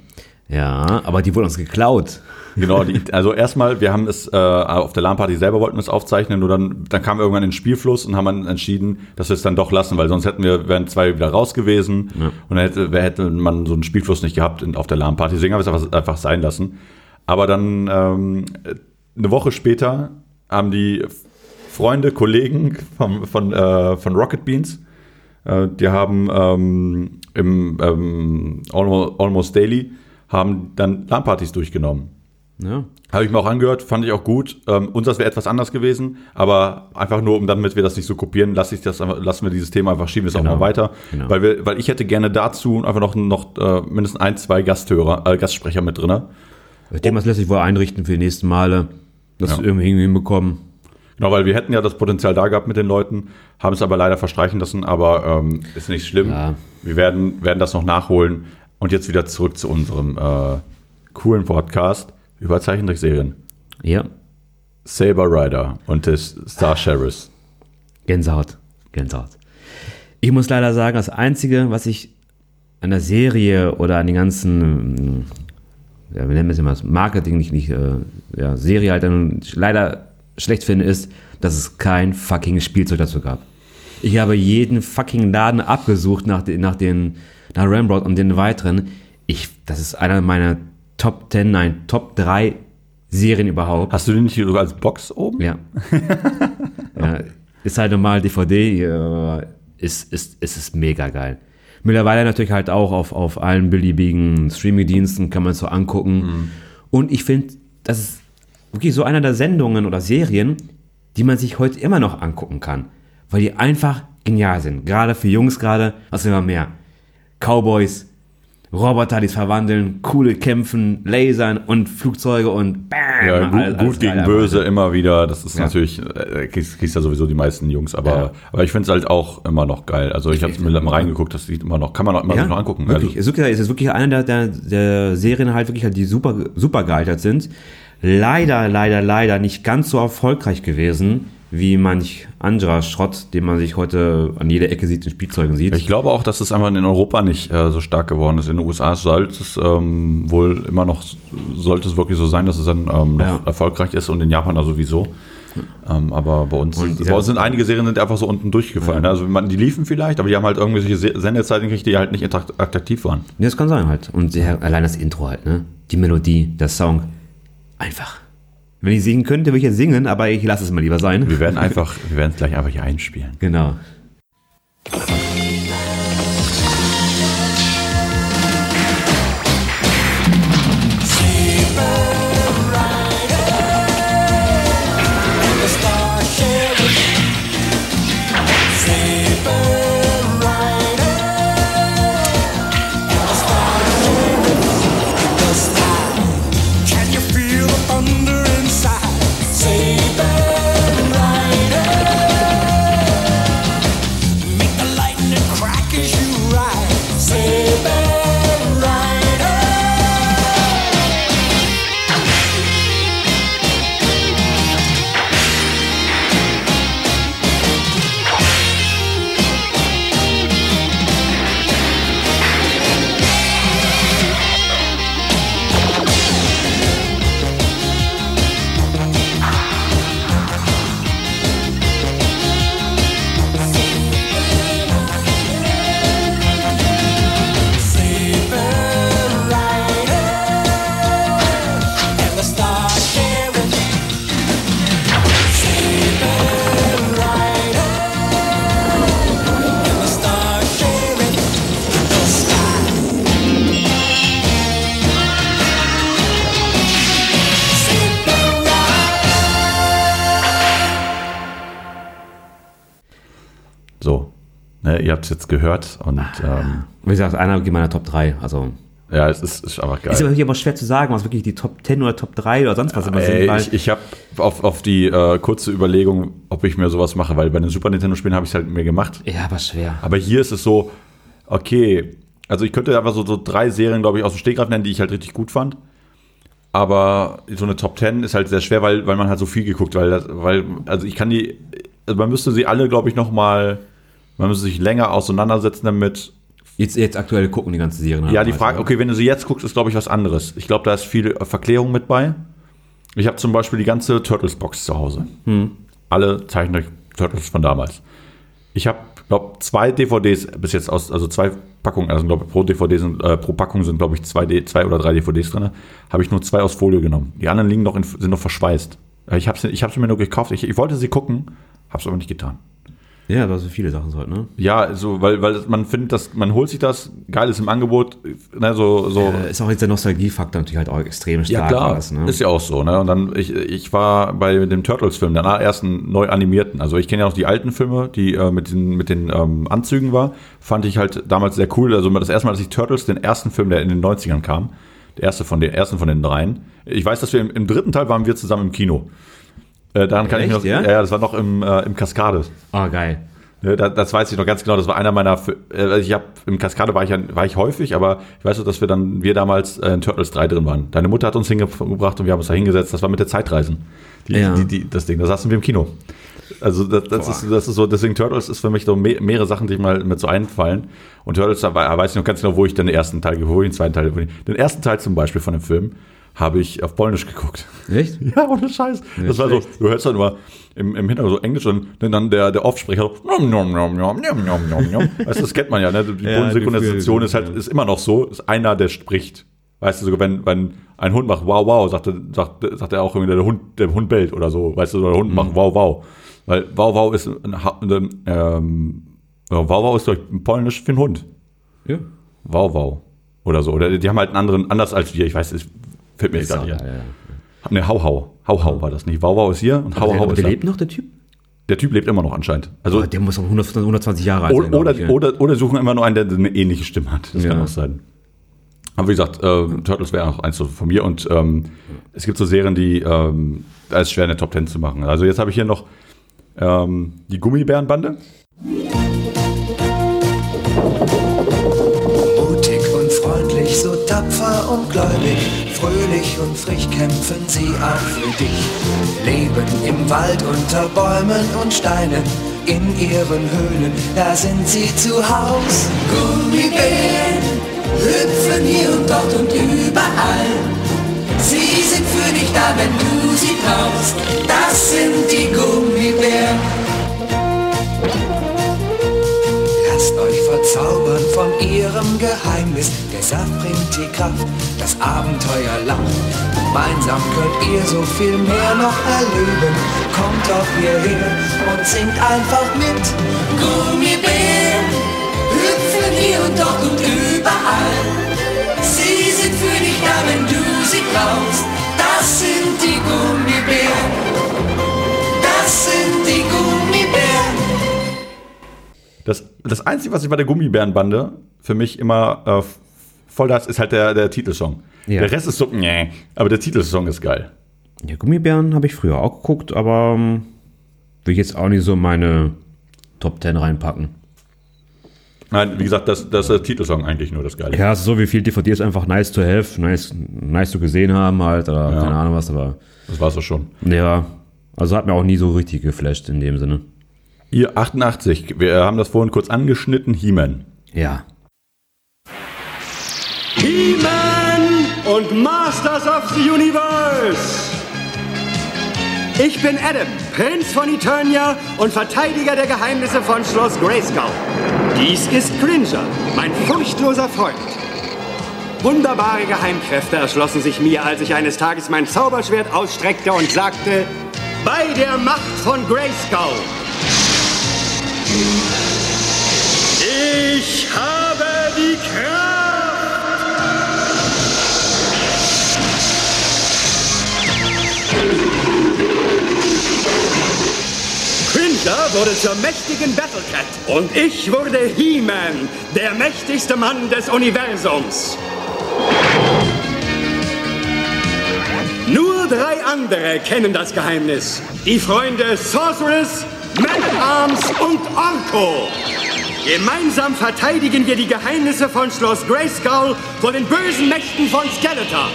Ja, aber die wurden uns geklaut. Genau, die, also erstmal, wir haben es äh, auf der LAN-Party selber wollten wir es aufzeichnen, nur dann, dann kam irgendwann in den Spielfluss und haben dann entschieden, dass wir es dann doch lassen, weil sonst hätten wir, wären zwei wieder raus gewesen und dann hätte, hätte man so einen Spielfluss nicht gehabt in, auf der LAN-Party. Deswegen haben wir es einfach, einfach sein lassen. Aber dann ähm, eine Woche später haben die Freunde, Kollegen vom, von, äh, von Rocket Beans, äh, die haben ähm, im ähm, Almost Daily haben dann LAN-Partys durchgenommen. Ja. Habe ich mir auch angehört, fand ich auch gut. Ähm, unseres wäre etwas anders gewesen, aber einfach nur, um damit wir das nicht so kopieren, lasse ich das, lassen wir dieses Thema einfach, schieben wir es auch Genau. mal weiter. Genau. Weil, wir, weil ich hätte gerne dazu einfach noch, noch äh, mindestens ein, zwei Gasthörer, äh, Gastsprecher mit drin. Das Thema lässt sich wohl einrichten für die nächsten Male. Das Ja. irgendwie hinbekommen. Genau, weil wir hätten ja das Potenzial da gehabt mit den Leuten, haben es aber leider verstreichen lassen, aber ähm, ist nicht schlimm. Ja. Wir werden, werden das noch nachholen. Und jetzt wieder zurück zu unserem äh, coolen Podcast über Zeichentrickserien. Ja. Saber Rider und des Star Sheriffs. Gänsehaut. Gänsehaut. Ich muss leider sagen, das Einzige, was ich an der Serie oder an den ganzen, ähm, ja, wir nennen es immer das Marketing, nicht, nicht äh, ja, Serie halt dann leider schlecht finde, ist, dass es kein fucking Spielzeug dazu gab. Ich habe jeden fucking Laden abgesucht nach, den, nach den, nach Rembrandt und den weiteren. Ich, das ist einer meiner Top 10, nein, Top 3 Serien überhaupt. Hast du den nicht hier sogar als Box oben? Ja. ja. Ist halt normal DVD, äh, ist, ist, ist es mega geil. Mittlerweile natürlich halt auch auf, auf allen beliebigen Streaming-Diensten kann man es so angucken. Und ich finde, das ist wirklich so einer der Sendungen oder Serien, die man sich heute immer noch angucken kann. Weil die einfach genial sind. Gerade für Jungs gerade, was immer mehr. Cowboys, Roboter, die es verwandeln, coole Kämpfen, Lasern und Flugzeuge und BAM! Ja, gut, alles gut gegen böse aber- immer wieder. Das ist Ja. natürlich, äh, kriegst, kriegst ja sowieso die meisten Jungs, aber, Ja. aber ich finde es halt auch immer noch geil. Also ich habe mir mal reingeguckt, das sieht immer noch, kann man auch immer Ja, noch angucken. Wirklich. Also, Es ist wirklich, es ist wirklich eine der, der, der Serien halt wirklich, halt, die super, super gealtert sind. Leider, leider, leider nicht ganz so erfolgreich gewesen, wie manch anderer Schrott, den man sich heute an jeder Ecke sieht, in Spielzeugen sieht. ich glaube auch, dass es einfach in Europa nicht äh, so stark geworden ist. In den USA sollte es ähm, wohl immer noch, sollte es wirklich so sein, dass es dann ähm, noch Ja. erfolgreich ist und in Japan da sowieso. Ähm, aber bei uns, Und bei uns sind einige Serien sind einfach so unten durchgefallen. Also man, die liefen vielleicht, aber die haben halt irgendwelche Se- Sendezeiten gekriegt, die halt nicht attrakt- attraktiv waren. Ja, das kann sein halt. Und allein das Intro halt, ne? Die Melodie, der Song. Einfach. Wenn ich singen könnte, würde ich jetzt singen, aber ich lasse es mal lieber sein. Wir werden einfach, wir werden es gleich einfach hier einspielen. Genau. Jetzt gehört und ähm, Wie gesagt, einer geht meiner Top 3. Also ja, es ist, ist einfach geil. ist aber aber schwer zu sagen, was wirklich die Top 10 oder Top 3 oder sonst was immer sind. Ey, ich ich habe auf, auf die äh, kurze Überlegung, ob ich mir sowas mache, weil bei den Super Nintendo-Spielen habe ich es halt mir gemacht. ja, aber schwer. Aber hier ist es so, okay, also ich könnte einfach so, so drei Serien, glaube ich, aus dem Stegreif nennen, die ich halt richtig gut fand. Aber so eine Top 10 ist halt sehr schwer, weil, weil man halt so viel geguckt, weil, das, weil also ich kann die, also man müsste sie alle, glaube ich, noch mal, man müsste sich länger auseinandersetzen damit. Jetzt, jetzt aktuell gucken die ganzen Serien. Ja, die halt, Frage, ne? okay, wenn du sie jetzt guckst, ist, glaube ich, was anderes. Ich glaube, da ist viel äh, Verklärung mit bei. Ich habe zum Beispiel die ganze Turtles-Box zu Hause. Alle Zeichentrick-Turtles von damals. Ich habe, glaube zwei DVDs bis jetzt aus, also zwei Packungen, also glaube pro DVD sind, äh, pro Packung sind, glaube ich, zwei, D, zwei oder drei DVDs drin. Habe ich nur zwei aus Folie genommen. Die anderen liegen noch in, sind noch verschweißt. Äh, Ich habe sie, ich hab sie mir nur gekauft. Ich, ich wollte sie gucken, habe es aber nicht getan. Ja, da sind viele Sachen so halt, ne? Ja, so, weil, weil man findet, dass man holt sich das, geil ist im Angebot, ne, so, so. Äh, ist auch jetzt der Nostalgiefaktor natürlich halt auch extrem Ja, stark. klar, alles, ne? ist ja auch so. Ne? Und dann, ich, ich war bei dem Turtles-Film, der ersten neu animierten. Also ich kenne ja noch die alten Filme, die äh, mit den, mit den ähm, Anzügen war. Fand ich halt damals sehr cool. Also das erste Mal, dass ich Turtles, den ersten Film, der in den 90ern kam, der erste von den, ersten von den dreien. Ich weiß, dass wir im, im dritten Teil waren wir zusammen im Kino. Äh, daran kann ich mich noch, Echt, ja? ja, ja, das war noch im, äh, im Kaskade. Ah, geil. Ne, da- das weiß ich noch ganz genau. Das war einer meiner. Äh, also Ich habe im Kaskade war ich, ja- war ich häufig, aber ich weiß noch, dass wir dann wir damals äh, in Turtles 3 drin waren. Deine Mutter hat uns hingebracht und wir haben uns da hingesetzt. Das war mit der Zeitreisen. Die, Ja. die, die, das Ding. Da saßen wir im Kino. Also das, das, ist, das ist so. Deswegen Turtles ist für mich so me mehrere Sachen, die mal mit so einfallen. Und Turtles, da weiß ich noch ganz genau, wo ich den ersten Teil, wo ich den zweiten Teil, ich, den ersten Teil zum Beispiel von dem Film habe ich auf Polnisch geguckt. Echt? Ja, ohne Scheiß. das war so, du hörst dann immer im, im Hintergrund so Englisch und dann der, der Offsprecher so, nom, nom, nom, nom, nom, nom, nom, nom. Weißt du, das kennt man ja, ne? Die Ja, Synchronisation die ist halt, ist immer noch so, ist einer, der spricht. Weißt du, sogar wenn, wenn ein Hund macht wow, wow, sagt, er- sagt, sagt er auch irgendwie, der Hund, der Hund bellt oder so, weißt du, oder der Hund macht wow, wow. Weil wow, wow ist ein, ein ähm, wow, wow ist doch polnisch für einen Hund. Ja. Wow, wow. Oder so. Oder die haben halt einen anderen, anders als wir, ich weiß, es fällt mir jetzt nicht ein. Ne, Hau Hau. Hau Hau war das nicht. Wow Wow ist hier und Hau Hau der ist da. lebt noch, der Typ? Der Typ lebt immer noch anscheinend. Also Oh, der muss auch 100, 120 Jahre alt sein. oder, ich, ja. oder, oder suchen immer nur einen, der eine ähnliche Stimme hat. Das kann Ja. auch sein. Aber wie gesagt, äh, Turtles wäre auch eins von mir und ähm, es gibt so Serien, die ähm, da ist schwer eine Top Ten zu machen. Also jetzt habe ich hier noch ähm, die Gummibärenbande. Mutig und freundlich, so tapfer fröhlich und frisch kämpfen sie auch für dich. Leben im Wald unter Bäumen und Steinen, in ihren Höhlen, da sind sie zu Haus. Gummibären hüpfen hier und dort und überall. Sie sind für dich da, wenn du sie brauchst. Das sind die Gummibären. Lasst euch verzaubern von ihrem Geheimnis. Der Saft bringt die Kraft, das Abenteuer lacht. Gemeinsam könnt ihr so viel mehr noch erleben. Kommt doch hierher und singt einfach mit. Gummibären hüpfen hier und dort und überall. Sie sind für dich da, wenn du sie brauchst. Das sind die Gummibären. Das, das Einzige, was ich bei der Gummibärenbande für mich immer äh, voll da ist, ist halt der, der Titelsong. Ja. Der Rest ist so, nee, aber der Titelsong ist geil. Ja, Gummibären habe ich früher auch geguckt, aber ähm, will ich jetzt auch nicht so in meine Top 10 reinpacken. Nein, wie gesagt, das, das ist der Titelsong eigentlich nur das Geile. Ja, es ist so wie viel DVDs einfach nice to have, nice, nice to gesehen haben halt, oder Ja. keine Ahnung was, aber Das war's doch schon. ja, also hat mir auch nie so richtig geflasht in dem Sinne. Ihr 88, wir haben das vorhin kurz angeschnitten, He-Man. Ja. He-Man und Masters of the Universe. Ich bin Adam, Prinz von Eternia und Verteidiger der Geheimnisse von Schloss Grayskull. Dies ist Cringer, mein furchtloser Freund. Wunderbare Geheimkräfte erschlossen sich mir, als ich eines Tages mein Zauberschwert ausstreckte und sagte, bei der Macht von Grayskull. Ich habe die Kraft. Cringer wurde zur mächtigen Battlecat. Und ich wurde He-Man, der mächtigste Mann des Universums. Nur drei andere kennen das Geheimnis. Die Freunde Sorceress, Man-at-Arms und Orko. Gemeinsam verteidigen wir die Geheimnisse von Schloss Grayskull vor den bösen Mächten von Skeletor.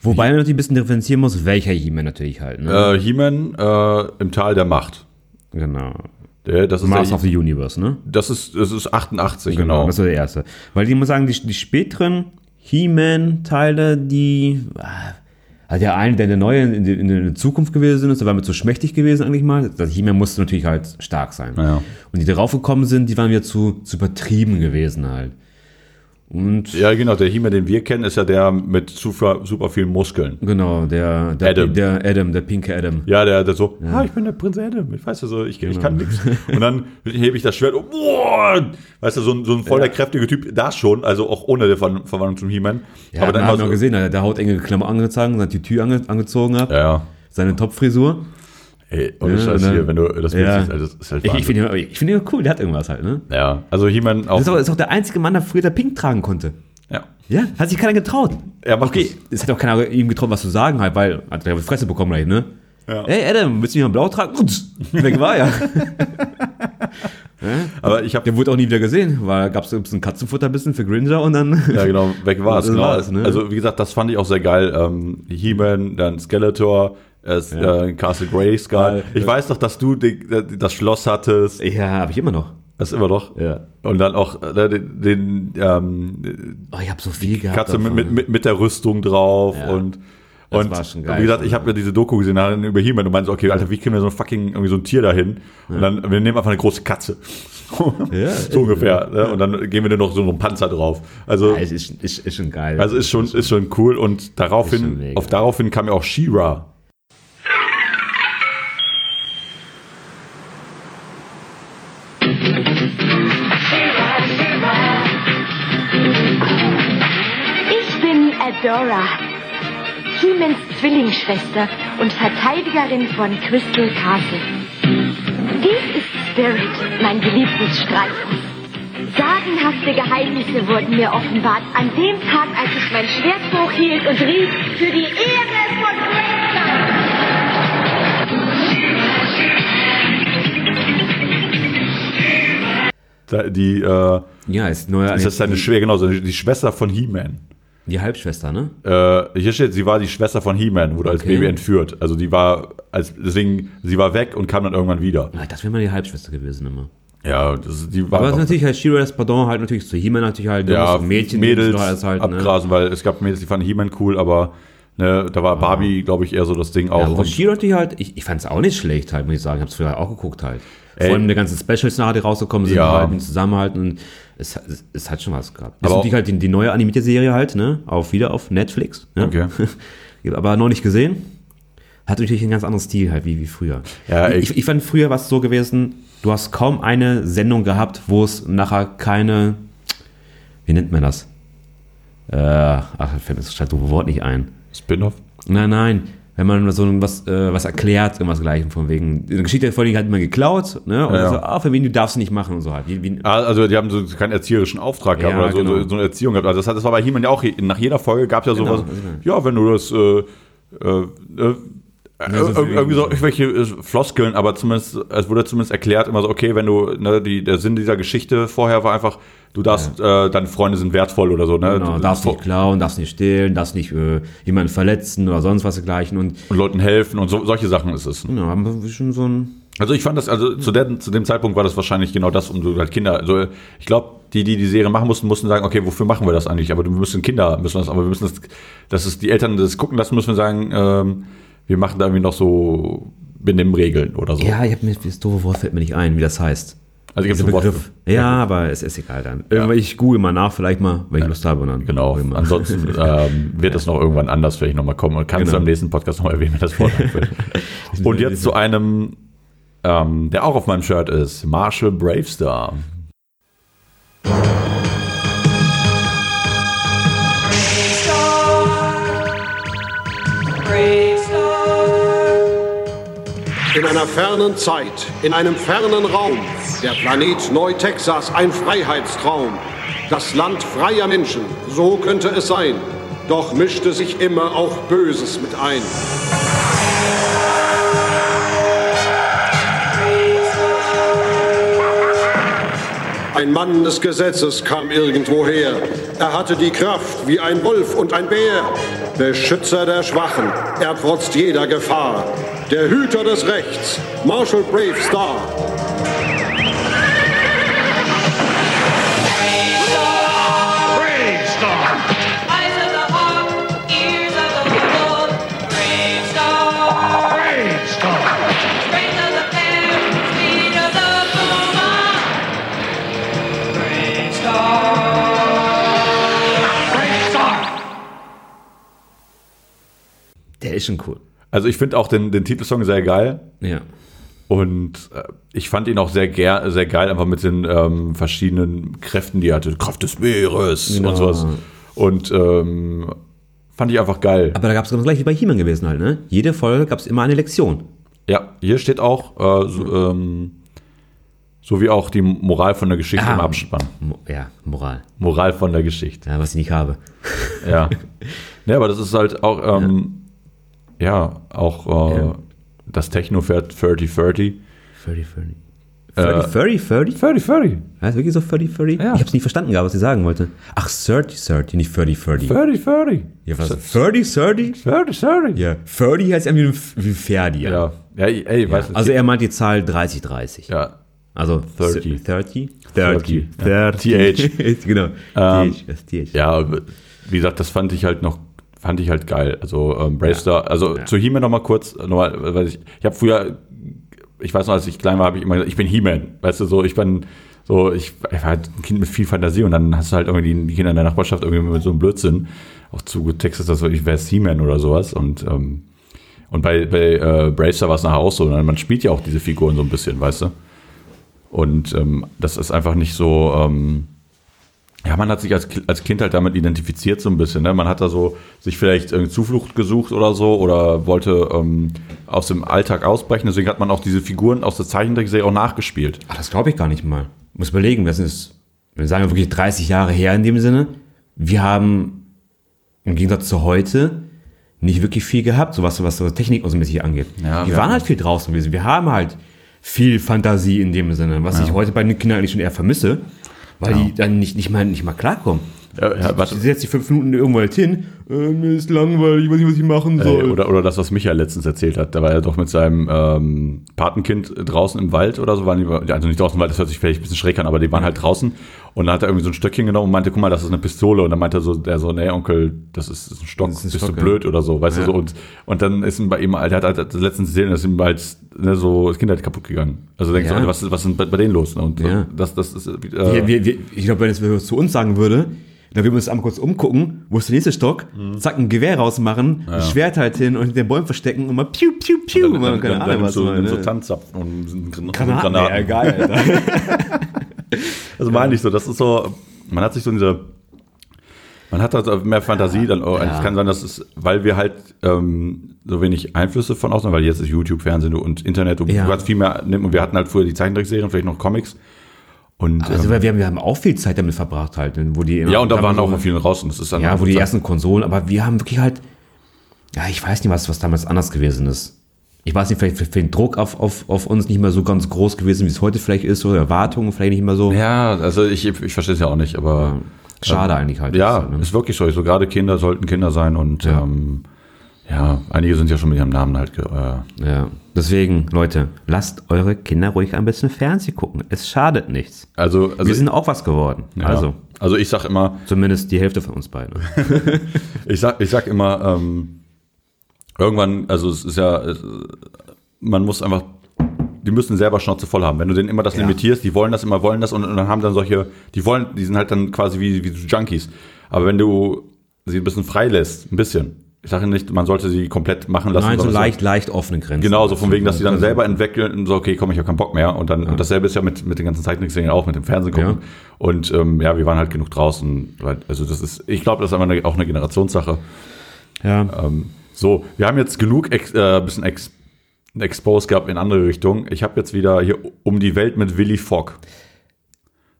Wobei man natürlich ein bisschen differenzieren muss, welcher He-Man natürlich halt. Ne? Äh, He-Man äh, im Tal der Macht. Genau. Der, das ist Master der, of the Universe, ne? das ist, das ist 88, genau. Das ist der erste. Weil ich muss sagen, die, die späteren He-Man-Teile, die. ah, Also der eine, der der neue in, die- in der Zukunft gewesen ist, der war mir zu schmächtig gewesen eigentlich mal. Das He-Man musste natürlich halt stark sein. Ja. Und die darauf gekommen sind, die waren wieder zu, zu übertrieben gewesen halt. Und Ja, genau, der He-Man, den wir kennen, ist ja der mit super, super vielen Muskeln. genau, der, der Adam. der Adam, der pinke Adam. Ja, der, der so, ah, ich bin der Prinz Adam, ich weiß ja so, ich, ich kann nichts. Und dann hebe ich das Schwert und boah, weißt du, so ein, so ein voll der kräftige Typ, das schon, also auch ohne der Ver Verwandlung zum He-Man. Ja, aber dann haben wir gesehen, der, der haut enge Klamotten angezogen, seine Tütü ange, angezogen hat, Ja, ja. seine Topfrisur. Ey, ohne Ja, Scheiß ne? hier, wenn du das Ja. siehst, also das ist halt Ich, ich Wahnsinn. finde ihn, ich find ihn cool, der hat irgendwas halt, ne? Ja, also He-Man auch. Das ist auch, ist auch der einzige Mann, der früher der Pink tragen konnte. ja. Ja, hat sich keiner getraut. Er macht Okay, es hat auch keiner ihm getraut, was zu sagen halt, weil hat er Fresse bekommen gleich, ne? Ja. Hey Adam, willst du mich mal blau tragen? Ups, weg war er. Aber ich habe Der wurde auch nie wieder gesehen, weil gab es ein bisschen für Gringer und dann. Ja, genau, weg war es. Genau. war's, ne? Also, wie gesagt, das fand ich auch sehr geil. Ähm, He-Man, dann Skeletor, es, äh, Castle Grayskull. Ich weiß doch, dass du die, das Schloss hattest. Ja, habe ich immer noch. Das immer noch. Ja. Und dann auch äh, den, den ähm, Oh, ich habe so viel gehabt. Katze mit, davon. mit, mit, mit der Rüstung drauf Ja. und Das und war schon geil. wie gesagt, ich habe ja diese Doku gesehen dann über He-Man und meinte so, okay, Alter, wie kriegen wir so ein fucking irgendwie so ein Tier dahin? Und dann wir nehmen einfach eine große Katze. Ja, so ungefähr. Ne? Und dann geben wir dir noch so einen Panzer drauf. Also Ja, es ist, ist, ist schon geil. also ist schon, ist schon cool und Ist daraufhin, auf daraufhin kam ja auch She-Ra. Zwillingsschwester und Verteidigerin von Crystal Castle. Dies ist Spirit, mein geliebtes Streithaus. Sagenhafte Geheimnisse wurden mir offenbart an dem Tag, als ich mein Schwert hochhielt und rief für die Ehre von. Da- Die, äh, ja, ist neuer. ist das seine Schwester, genau, so die Schwester von He-Man. Die Halbschwester, ne? Äh, hier steht, sie war die Schwester von He-Man, wurde als Okay. Baby entführt. Also die war, als, deswegen, sie war weg und kam dann irgendwann wieder. Ja, das wäre mal die Halbschwester gewesen immer. Ja, das, die war Aber es ist natürlich halt Shiro das Pardon halt natürlich zu He-Man natürlich halt. ja, Mädchen, Mädels halt, ne? abgrasen, weil es gab Mädels, die fanden He-Man cool, aber ne, da war Barbie, glaube ich, eher so das Ding auch. Ja, Und- natürlich halt, ich, ich fand es auch nicht schlecht halt, muss ich sagen. Ich habe es früher auch geguckt halt. Ey. Vor allem die ganzen Specials nachher, die rausgekommen sind, Ja. halt im Zusammenhalten. Und es, es, es hat schon was gehabt. Das ist halt die, die neue animierte Serie halt, ne? Auf, wieder auf Netflix. Ne? Okay. aber noch nicht gesehen. Hat natürlich einen ganz anderen Stil halt, wie, wie früher. Ja, ich- ich, ich fand früher war es so gewesen, du hast kaum eine Sendung gehabt, wo es nachher keine, wie nennt man das? Äh, ach, fällt mir das Wort nicht ein. Spin-off? Nein, nein. Wenn man so was, äh, was erklärt, irgendwas gleichen von wegen. Die Geschichte vor allem hat immer geklaut, ne? Und Ja, so, ah, für wen du darfst nicht machen und so halt. Wie, wie, Ah, Also die haben so keinen erzieherischen Auftrag gehabt Ja, oder so, genau. so, so eine Erziehung gehabt. Also das, hat, das war bei He-Man ja auch, nach jeder Folge gab es ja Genau, sowas, ist ja, wenn du das, äh, äh, äh, Ir- irgendwie so irgendwelche äh, Floskeln, aber zumindest, es wurde zumindest erklärt, immer so, okay, wenn du, ne, die, der Sinn dieser Geschichte vorher war einfach, du darfst, äh, deine Freunde sind wertvoll oder so, ne? genau, Du- darfst nicht klauen, darfst nicht stehlen, darfst nicht äh, jemanden verletzen oder sonst was dergleichen. Und und Leuten helfen und so, solche Sachen ist es. genau, haben wir schon so ein. Also ich fand das, also zu, der, zu dem Zeitpunkt war das wahrscheinlich genau das, um so halt Kinder, also ich glaube, die, die die Serie machen mussten, mussten sagen, okay, wofür machen wir das eigentlich? Aber wir müssen Kinder, müssen das, aber wir müssen das, dass es die Eltern das gucken lassen, müssen wir sagen, ähm, wir machen da irgendwie noch so Benimmregeln oder so. Ja, ich habe mir das doofe Wort fällt mir nicht ein, wie das heißt. Also gibt's Dieser ein Wort Begriff. für- Ja, aber es ist egal dann. Irgendwann, Ich google mal nach, vielleicht mal, wenn ich Lust habe. Und dann Genau, ansonsten ähm, wird es noch irgendwann anders vielleicht nochmal kommen und kannst Genau. du am nächsten Podcast nochmal erwähnen, wenn das einfällt. Und jetzt zu einem, ähm, der auch auf meinem Shirt ist, Marshall Bravestar. Einer fernen Zeit, in einem fernen Raum, der Planet Neu-Texas ein Freiheitstraum. Das Land freier Menschen, so könnte es sein. Doch mischte sich immer auch Böses mit ein. Ein Mann des Gesetzes kam irgendwoher. Er hatte die Kraft wie ein Wolf und ein Bär. Beschützer der Schwachen, er trotzt jeder Gefahr. Der Hüter des Rechts, Marshall Brave Star. Der ist schon cool. Also ich finde auch den, den Titelsong sehr geil. Ja. Und äh, ich fand ihn auch sehr, ger sehr geil, einfach mit den ähm, verschiedenen Kräften, die er hatte. Kraft des Meeres Genau. und sowas. Und ähm, fand ich einfach geil. Aber da gab es genau gleich wie bei He-Man gewesen halt, ne? Jede Folge gab es immer eine Lektion. Ja, hier steht auch, äh, so, ähm, so wie auch die Moral von der Geschichte Ah. im Abspann. Mo ja, Moral. Moral von der Geschichte. Ja, was ich nicht habe. Ja. ja, aber das ist halt auch, ähm, ja. auch äh, Ja. das Techno-Pferd 3030. 30, 30. Äh, 30, 30, 30? 30, 30. Heißt wirklich so 30, 30? Ja. Ich hab's nicht verstanden gehabt, was sie sagen wollte. Ach, 30, 30, nicht 30, 30. 30, 30. Ja, was? 30, 30? 30, 30. Ja, 30 heißt irgendwie wie Ferdi. Ja, ja, ey, weißt du, Also er meint die Zahl 30, 30. ja, Also 30. 30? 30. 30. Ja. TH. genau. Ähm, TH, TH. ja, aber wie gesagt, das fand ich halt noch, fand ich halt geil. Also ähm, Bravestar, also zu He-Man noch mal kurz, nochmal, weil ich, ich habe früher, ich weiß noch, als ich klein war, habe ich immer gesagt, ich bin He-Man, weißt du, so, ich bin so, ich, ich war halt ein Kind mit viel Fantasie und dann hast du halt irgendwie die, die Kinder in der Nachbarschaft irgendwie mit so einem Blödsinn auch zugetextet, dass ich wäre He-Man oder sowas und ähm, und bei, bei äh, Bravestar war es nachher auch so, ne? man spielt ja auch diese Figuren so ein bisschen, weißt du. Und ähm, das ist einfach nicht so, ähm, ja, man hat sich als, als Kind halt damit identifiziert so ein bisschen. Ne? Man hat da so sich vielleicht irgendwie Zuflucht gesucht oder so oder wollte ähm, aus dem Alltag ausbrechen. Deswegen hat man auch diese Figuren aus der Zeichentrickserie auch nachgespielt. Ach, das glaube ich gar nicht mal. Muss überlegen, das ist, wir sagen wirklich 30 Jahre her in dem Sinne. Wir haben im Gegensatz zu heute nicht wirklich viel gehabt, so was, was so Technik und so mäßig angeht. Ja, wir waren halt viel draußen gewesen. Wir haben halt viel Fantasie in dem Sinne, was ich heute bei den Kindern eigentlich schon eher vermisse, weil die dann nicht, nicht, mal, nicht mal klarkommen. Ja, ja, was, Du setzt die fünf Minuten irgendwo halt hin, mir ist langweilig, ich weiß nicht, was ich machen soll. oder, oder das, was Michael letztens erzählt hat. Da war er doch mit seinem ähm, Patenkind draußen im Wald oder so. Waren die, also nicht draußen im Wald, das hört sich vielleicht ein bisschen schräg an, aber die waren halt draußen. Und dann hat er irgendwie so ein Stöckchen genommen und meinte, guck mal, das ist eine Pistole. Und dann meinte er so, der so, nee, Onkel, das ist, das ist ein Stock, Das ist ein bist Stock, du ja. blöd oder so, weißt Ja. du so. Und, und dann ist ihm bei ihm, halt, er hat halt letztens gesehen, dass ihm halt ne, so das Kind halt kaputt gegangen. Also denkst Ja. du, was, ist- was ist denn bei, bei denen los? Ne? Und Ja. das, das ist, äh, Wir, wir, wir, ich glaube, wenn es zu uns sagen würde, dann würden wir uns einmal kurz umgucken, wo ist der nächste Stock, Mhm. zack, ein Gewehr rausmachen, ein Schwert halt hin und hinter den Bäumen verstecken und mal piu, piu, piu. dann, und dann, man keine dann, Ahnung, dann was so, mal, nimm so ne? Tanzzapfen und Gran- Granaten, Granaten. ja, geil, Alter. Also meine ich so, das ist so, man hat sich so in diese, man hat da mehr Fantasie, dann auch, Ja. es kann sein, dass es, weil wir halt ähm, so wenig Einflüsse von außen, weil jetzt ist YouTube, Fernsehen und Internet und Ja. du hast viel mehr, und wir hatten halt früher die Zeichentrickserien, vielleicht noch Comics und Also ähm, wir haben, wir haben auch viel Zeit damit verbracht halt, wo die ja, und da waren auch noch viele raus und das ist dann Ja, wo die Zeit- ersten Konsolen, aber wir haben wirklich halt, ja, ich weiß nicht, was, was damals anders gewesen ist. Ich weiß nicht, vielleicht für den Druck auf, auf, auf uns nicht mehr so ganz groß gewesen, wie es heute vielleicht ist, oder Erwartungen vielleicht nicht mehr so. Ja, also ich, ich verstehe es ja auch nicht, aber Schade eigentlich halt. ja, Ist, ne? ist wirklich so. So gerade Kinder sollten Kinder sein und Ja. ähm, ja, einige sind ja schon mit ihrem Namen halt ge- äh, Ja, deswegen, Leute, lasst eure Kinder ruhig ein bisschen Fernsehen gucken. Es schadet nichts. also, also Wir sind auch was geworden. ja. Also, also ich sag immer, zumindest die Hälfte von uns beiden. Ich sag, ich sag immer, ähm, irgendwann, also es ist ja, es, man muss einfach, die müssen selber Schnauze voll haben. Wenn du denen immer das limitierst, die wollen das immer, wollen das und, und dann haben dann solche, die wollen, die sind halt dann quasi wie, wie Junkies. Aber wenn du sie ein bisschen frei lässt, ein bisschen, ich sage nicht, man sollte sie komplett machen lassen. Nein, so leicht, leicht offene Grenzen. Genau, so von wegen, dass sie dann Also, selber entwickeln und so, okay, komm, ich habe keinen Bock mehr. Und dann, und dasselbe ist ja mit, mit den ganzen Zeichentrickserien auch, mit dem Fernsehen gucken. Ja. Und ähm, ja, wir waren halt genug draußen. Also das ist, ich glaube, das ist einfach auch eine Generationssache. Ja, Ähm, so, wir haben jetzt genug ex, äh, bisschen ex, Expose gab in andere Richtungen. Ich habe jetzt wieder hier um die Welt mit Willy Fogg.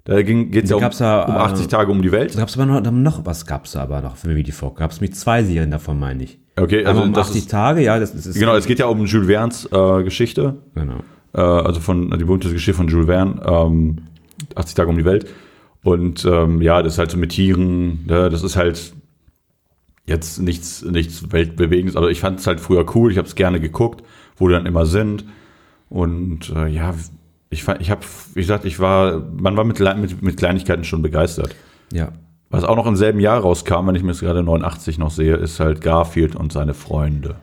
Da geht es ja, Da um, ja, um 80 äh, Tage um die Welt. Da gab's aber noch, noch was gab's aber noch für Video Folk. Gab's mit zwei Serien davon, meine ich. Okay, also um das 80 ist- Tage, ja, das, das ist Genau, es geht ja um Jules Verne's äh, Geschichte. Genau. Äh, also von die berühmte Geschichte von Jules Verne, ähm, 80 Tage um die Welt. Und ähm, ja, das ist halt so mit Tieren, ne, das ist halt jetzt nichts, nichts Weltbewegendes. Also ich fand es halt früher cool, ich habe es gerne geguckt, wo die dann immer sind. Und äh, ja, ich, fand- ich habe, wie gesagt, ich war, man war mit, mit, mit Kleinigkeiten schon begeistert. Ja. Was auch noch im selben Jahr rauskam, wenn ich mir es gerade 89 noch sehe, ist halt Garfield und seine Freunde.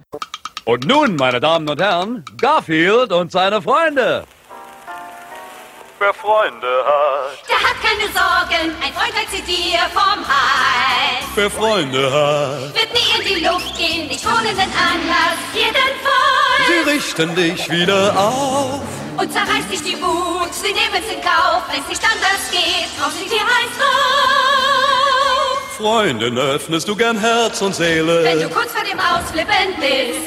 Und nun, meine Damen und Herren, Garfield und seine Freunde. Wer Freunde hat, Der hat keine Sorgen, ein Freund hält sie dir vom Hals. wer Freunde hat, Wird nie in die Luft gehen, nicht ohne den Anlass, jeden Fall. sie richten dich wieder auf. Und zerreißt dich die Wut, sie nehmen's in Kauf, wenn's nicht anders geht, drauf sind die heiß drauf. Freunden öffnest du gern Herz und Wenn du Seele. kurz vor dem Ausflippen bist,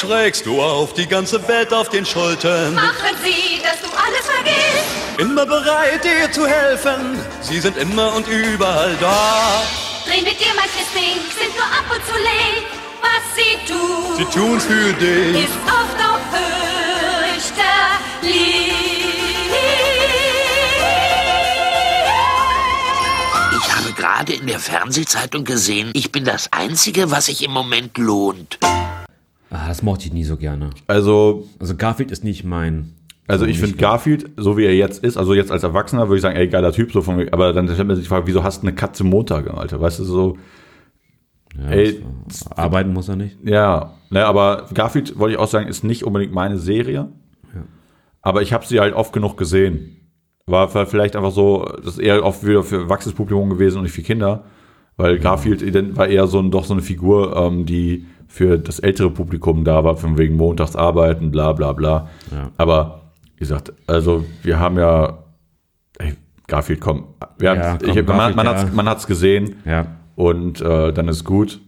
Trägst du auf die ganze Welt auf den Schultern. machen sie, dass du alles vergisst. Immer bereit, dir zu helfen. Sie sind immer und überall da. Dreh mit dir, mein Christling, sind nur ab und zu lame. Was sie tun, Sie tun's für dich. ist oft auf Liebe. Ich habe gerade in der Fernsehzeitung gesehen, ich bin das Einzige, was sich im Moment lohnt. Ah, das mochte ich nie so gerne. Also Also Garfield ist nicht mein. Also ich finde Garfield, so wie er jetzt ist, also jetzt als Erwachsener, würde ich sagen, ey, geiler Typ, so von mir, aber dann stellt man sich die Frage, wieso hast du eine Katze Montag, Alter? Weißt du, so, Ja, ey, das arbeiten muss er nicht. ja, ne, aber Garfield, wollte ich auch sagen, ist nicht unbedingt meine Serie, aber ich habe sie halt oft genug gesehen. War vielleicht einfach so, das ist eher oft wieder für erwachsenes Publikum gewesen und nicht für Kinder, weil Garfield ident- war eher so ein, doch so eine Figur, ähm, die für das ältere Publikum da war, von wegen montags arbeiten, bla bla bla. Ja. Aber wie gesagt, also wir haben ja, ey, Garfield, komm, wir Ja, komm, ich, man, Garfield, man, ja. hat's, man hat's gesehen Ja. und äh, dann ist gut.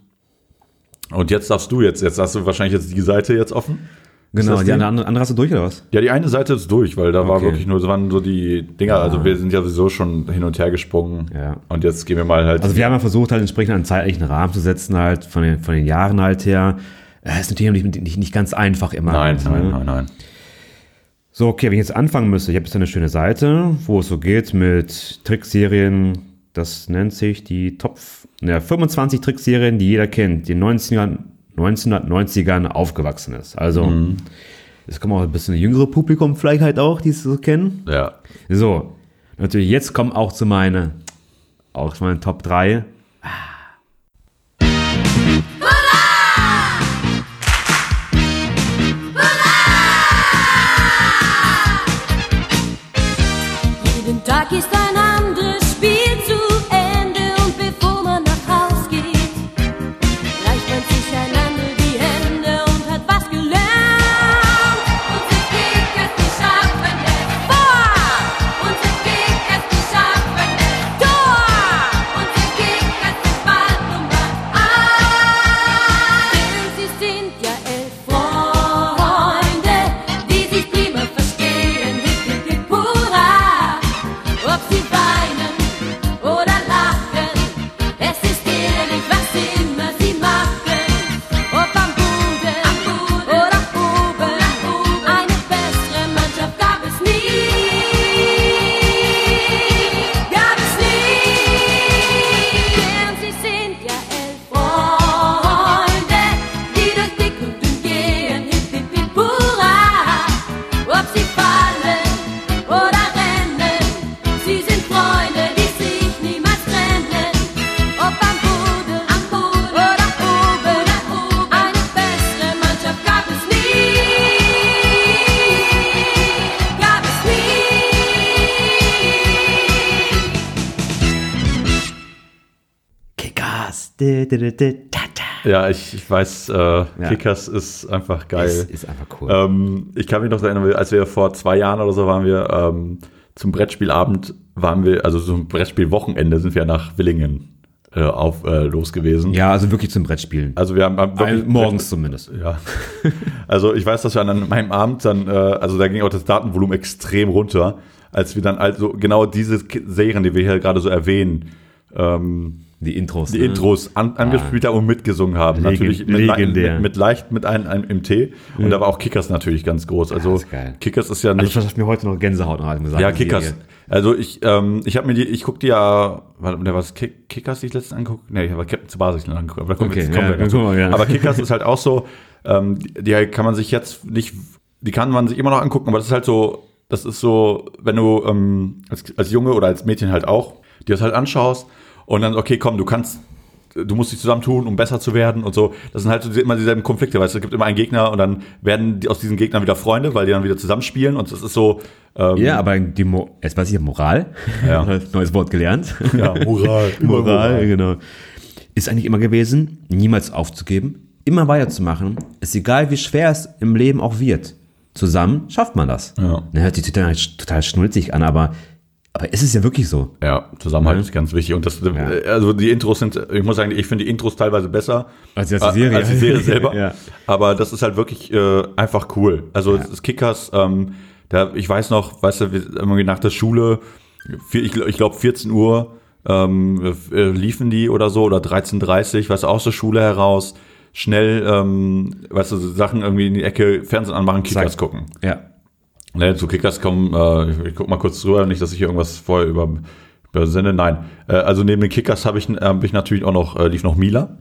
Und jetzt darfst du jetzt, jetzt hast du wahrscheinlich jetzt die Seite jetzt offen. Genau, das die die? andere, andere hast du durch oder was? Ja, die eine Seite ist durch, weil da war Okay. wirklich nur, das waren so die Dinger, also wir sind ja sowieso schon hin und her gesprungen. Ja. Und jetzt gehen wir mal halt. Also wir haben ja versucht, halt entsprechend einen zeitlichen Rahmen zu setzen, halt von den, von den Jahren halt her. Äh, ist natürlich nicht, nicht, nicht ganz einfach immer. nein, halt, nein, ne? nein, nein. So, okay, wenn ich jetzt anfangen müsste, ich habe jetzt eine schöne Seite, wo es so geht mit Trickserien, das nennt sich die Top ja, 25 Trickserien, die jeder kennt, die in den 90ern, 1990ern aufgewachsen ist. Also, es kommt auch ein bisschen jüngere Publikum vielleicht halt auch, die es so kennen. Ja. So, natürlich, jetzt kommen auch zu meine, auch zu meinen Top 3. Ja, ich, ich weiß, äh, Kickers ist einfach geil. Ist, ist einfach cool. Ähm, ich kann mich noch erinnern, als wir vor zwei Jahren oder so waren wir ähm, zum Brettspielabend, waren wir, also zum Brettspielwochenende sind wir nach Willingen äh, auf, äh, los gewesen. Ja, also wirklich zum Brettspielen. Also wir haben, haben Ein- morgens zumindest. Ja. Also ich weiß, dass wir an meinem Abend dann, äh, also da ging auch das Datenvolumen extrem runter, als wir dann also genau diese Serien, die wir hier gerade so erwähnen, ähm, Die Intros. die ne? Intros an, angespielt haben und mitgesungen haben. Legen- natürlich mit, legendär. mit, mit leicht mit einem, einem im Tee. Und da war auch Kickers natürlich ganz groß. Also ist. Kickers ist ja Also nicht. das hat mir heute noch Gänsehaut noch gesagt. ja, Kickers. Serie. Also ich, ähm, ich habe mir die, ich guck die ja, warte, der was Kick, Kickers, die ich letztens angeguckt? Nee, ich habe Captain Tsubasa sich angeguckt. Aber Okay, jetzt- kommen ja, wir zu. ja. Aber Kickers ist halt auch so, ähm, die, die kann man sich jetzt nicht, die kann man sich immer noch angucken, aber das ist halt so, das ist so, wenn du ähm, als, als Junge oder als Mädchen halt auch, dir das halt anschaust und dann, okay, komm, du kannst du musst dich zusammentun, um besser zu werden und so. Das sind halt so immer dieselben Konflikte, weißt du, es gibt immer einen Gegner und dann werden die aus diesen Gegnern wieder Freunde, weil die dann wieder zusammenspielen und das ist so. Ähm, Ja, aber die Mo jetzt weiß ich ja Moral. Ja. Neues Wort gelernt. Ja, Moral, Moral, Moral. genau. Ist eigentlich immer gewesen, niemals aufzugeben, immer weiterzumachen. Ist egal, wie schwer es im Leben auch wird. Zusammen schafft man das. Ja. Ne, hört sich total, total schnulzig an, aber, aber ist es ja wirklich so. Ja, Zusammenhalt Ja. ist ganz wichtig. Und das, also die Intros sind, ich muss sagen, ich finde die Intros teilweise besser Als die Serie. als die Serie selber. Ja. Aber das ist halt wirklich äh, einfach cool. Also das Kickers, ähm, da, ich weiß noch, weißt du, irgendwie nach der Schule, ich, ich glaube 14 Uhr ähm, äh, liefen die oder so, oder 13.30 weißt du, aus der Schule heraus, schnell, ähm, weißt du, Sachen irgendwie in die Ecke, Fernsehen anmachen, Kickers Zack. gucken. Ja. Ne, zu Kickers kommen, äh, ich, guck mal kurz drüber, nicht, dass ich hier irgendwas vorher über, übersende. Nein. Äh, also neben den Kickers habe ich, hab ich natürlich auch noch, äh, lief noch. Mila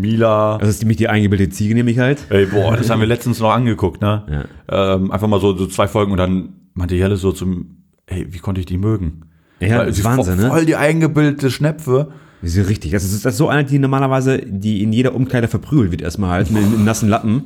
Mila. Das ist nämlich die eingebildete Ziege, nämlich halt. Ey, boah, das haben wir letztens noch angeguckt, ne? Ähm, einfach mal so, so zwei Folgen und dann meinte Jelle so zum, ey, wie konnte ich die mögen? Ja, Weil das ist Wahnsinn, voll, ne? Voll die eingebildete Schnepfe. Das ist richtig. Das ist, das ist so eine, die normalerweise, die in jeder Umkleide verprügelt wird, erstmal halt, mit einem nassen Lappen.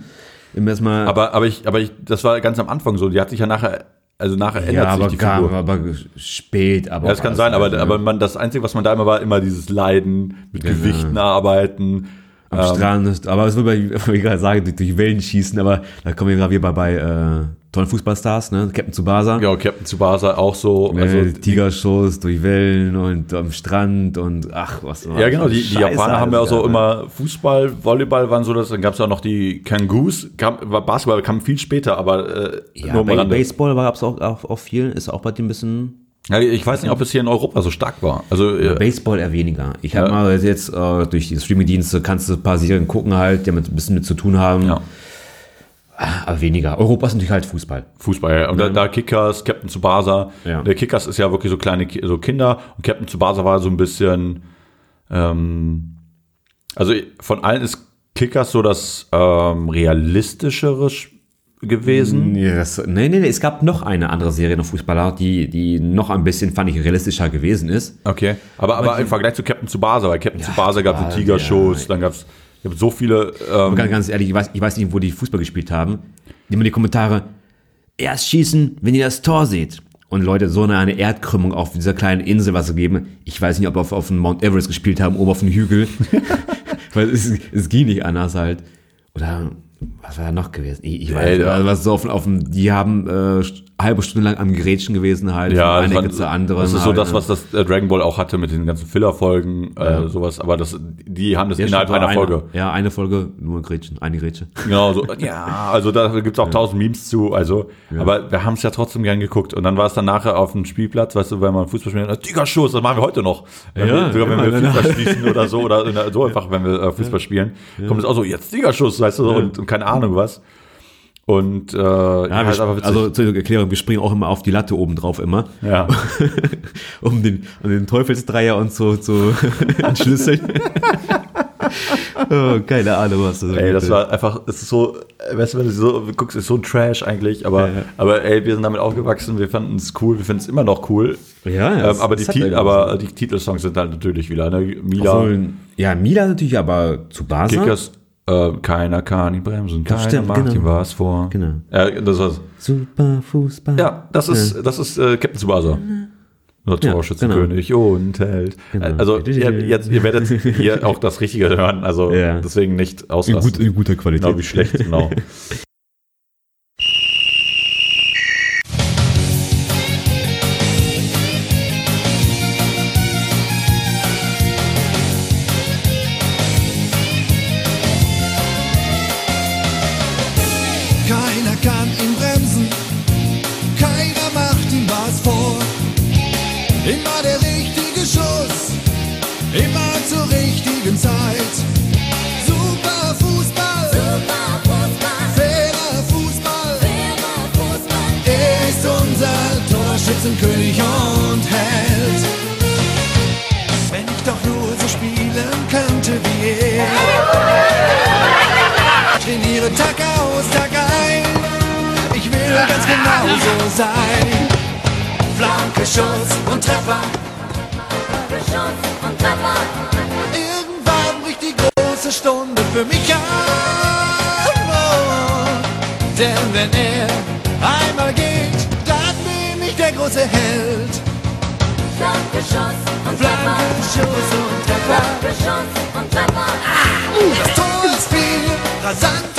Erstmal, Aber, aber ich, aber ich, das war ganz am Anfang so. Die hat sich ja nachher, also nachher ändert ja, aber, sich die gar, Figur. aber spät, aber. Ja, das kann sein, aber, ne? aber man, das Einzige, was man da immer war, immer dieses Leiden, mit Genau. Gewichten arbeiten. Am Ähm, Strand, aber es wie ich gerade sage, durch, durch Wellen schießen, aber da kommen wir gerade wieder bei, bei äh, tollen Fußballstars, ne? Captain Tsubasa. Ja, Captain Tsubasa auch so. Ne, Also, Tigershows durch Wellen und am Strand und ach, was war ja, genau, die, die Japaner haben ja auch so ne? immer Fußball, Volleyball waren so das, dann gab es auch noch die Kangoos, kam, Basketball kam viel später, aber äh, Ja, nur. Baseball war es auch, auch, auch viel, ist auch bei dir ein bisschen. Ja, ich weiß nicht, ob es hier in Europa so stark war. Also äh, Baseball eher weniger. Ich habe Ja. mal jetzt äh, durch die Streaming-Dienste kannst du ein paar Serien gucken halt, die damit ein bisschen mit zu tun haben. Ja. Aber weniger. Europa ist natürlich halt Fußball. Fußball, ja. Und da, da Kickers, Captain Tsubasa. Ja. Der Kickers ist ja wirklich so kleine so Kinder und Captain Tsubasa war so ein bisschen, ähm, also von allen ist Kickers so das ähm, realistischere Sch- gewesen. Nee, das, nee, nee, nee, es gab noch eine andere Serie noch Fußballer, die, die noch ein bisschen, fand ich, realistischer gewesen ist. Okay, aber, aber im Vergleich zu Captain Tsubasa, weil Captain Tsubasa gab es Tigershows, dann gab es so viele. Aber Ähm, ganz, ganz ehrlich, ich weiß, ich weiß nicht, wo die Fußball gespielt haben. Nimm mal die Kommentare. Erst schießen, wenn ihr das Tor seht. Und Leute, so eine, eine Erdkrümmung auf dieser kleinen Insel, was sie geben. Ich weiß nicht, ob wir auf, auf dem Mount Everest gespielt haben, oben auf dem Hügel. Weil es, es ging nicht anders halt. Oder was war da noch gewesen? Ich, ich weiß da- also was so auf, auf dem, die haben äh, halbe Stunde lang am Gerätschen gewesen halt. ja, von einer zur anderen. das ist so halt, das, ne? was das äh, Dragon Ball auch hatte mit den ganzen Filler-Folgen, äh, Ja. sowas. Aber das, die haben das Ja, innerhalb einer eine, Folge. Ja, eine Folge, nur Grätschen, eine Grätsche. Genau, so, ja, also da gibt's auch tausend Memes zu, also, aber wir haben es ja trotzdem gern geguckt. Und dann war es dann nachher auf dem Spielplatz, weißt du, wenn man Fußball spielt, Tigerschuss, das machen wir heute noch. Wenn Ja, wir, sogar wenn wir ja. Fußball schließen oder so, oder so einfach, wenn wir äh, Fußball spielen, kommt es auch so, jetzt Tigerschuss, weißt du, und, und keine Ahnung was. Und äh, ja, Ja, ist wir, aber witzig. also zur Erklärung, wir springen auch immer auf die Latte oben drauf immer. Ja. um den, um den Teufelsdreier und so zu entschlüsseln. oh, keine Ahnung, was das Ey, das war einfach, es ist so, weißt du, wenn du so guckst, ist so Trash eigentlich, aber, aber ey, wir sind damit aufgewachsen, wir fanden es cool, wir finden es immer noch cool. Ja, ja, ähm, es- aber, die irgendwas, aber die Titelsongs sind halt natürlich wieder, ne? Mila, Obwohl, ja, Mila natürlich, aber zu. Kickers, äh, keiner kann ihn bremsen, keiner stimmt, macht genau. ihm was vor. Genau. Ja, das war's. Super Fußball. Ja, das ist, das ist äh, Captain Tsubasa. Oder Ja, Torschützenkönig und Held. Genau. Also ihr, jetzt, ihr werdet hier auch das Richtige hören, also Ja. deswegen nicht In, auslassen. gut, in guter Qualität. Genau, wie schlecht, genau. kann ihn bremsen, keiner macht ihm was vor. Immer der richtige Schuss, immer zur richtigen Zeit. Super Fußball, fairer Fußball, er ist unser Torschützenkönig und Held. Wenn ich doch nur so spielen könnte wie er. Trainiere Tag ganz genau sein. Flanke, Schuss und Treffer. Irgendwann bricht die große Stunde für mich an. Oh, denn wenn er einmal geht, dann bin ich der große Held. Flanke, Schuss und Treffer. Uh, das Tor ist viel, rasantes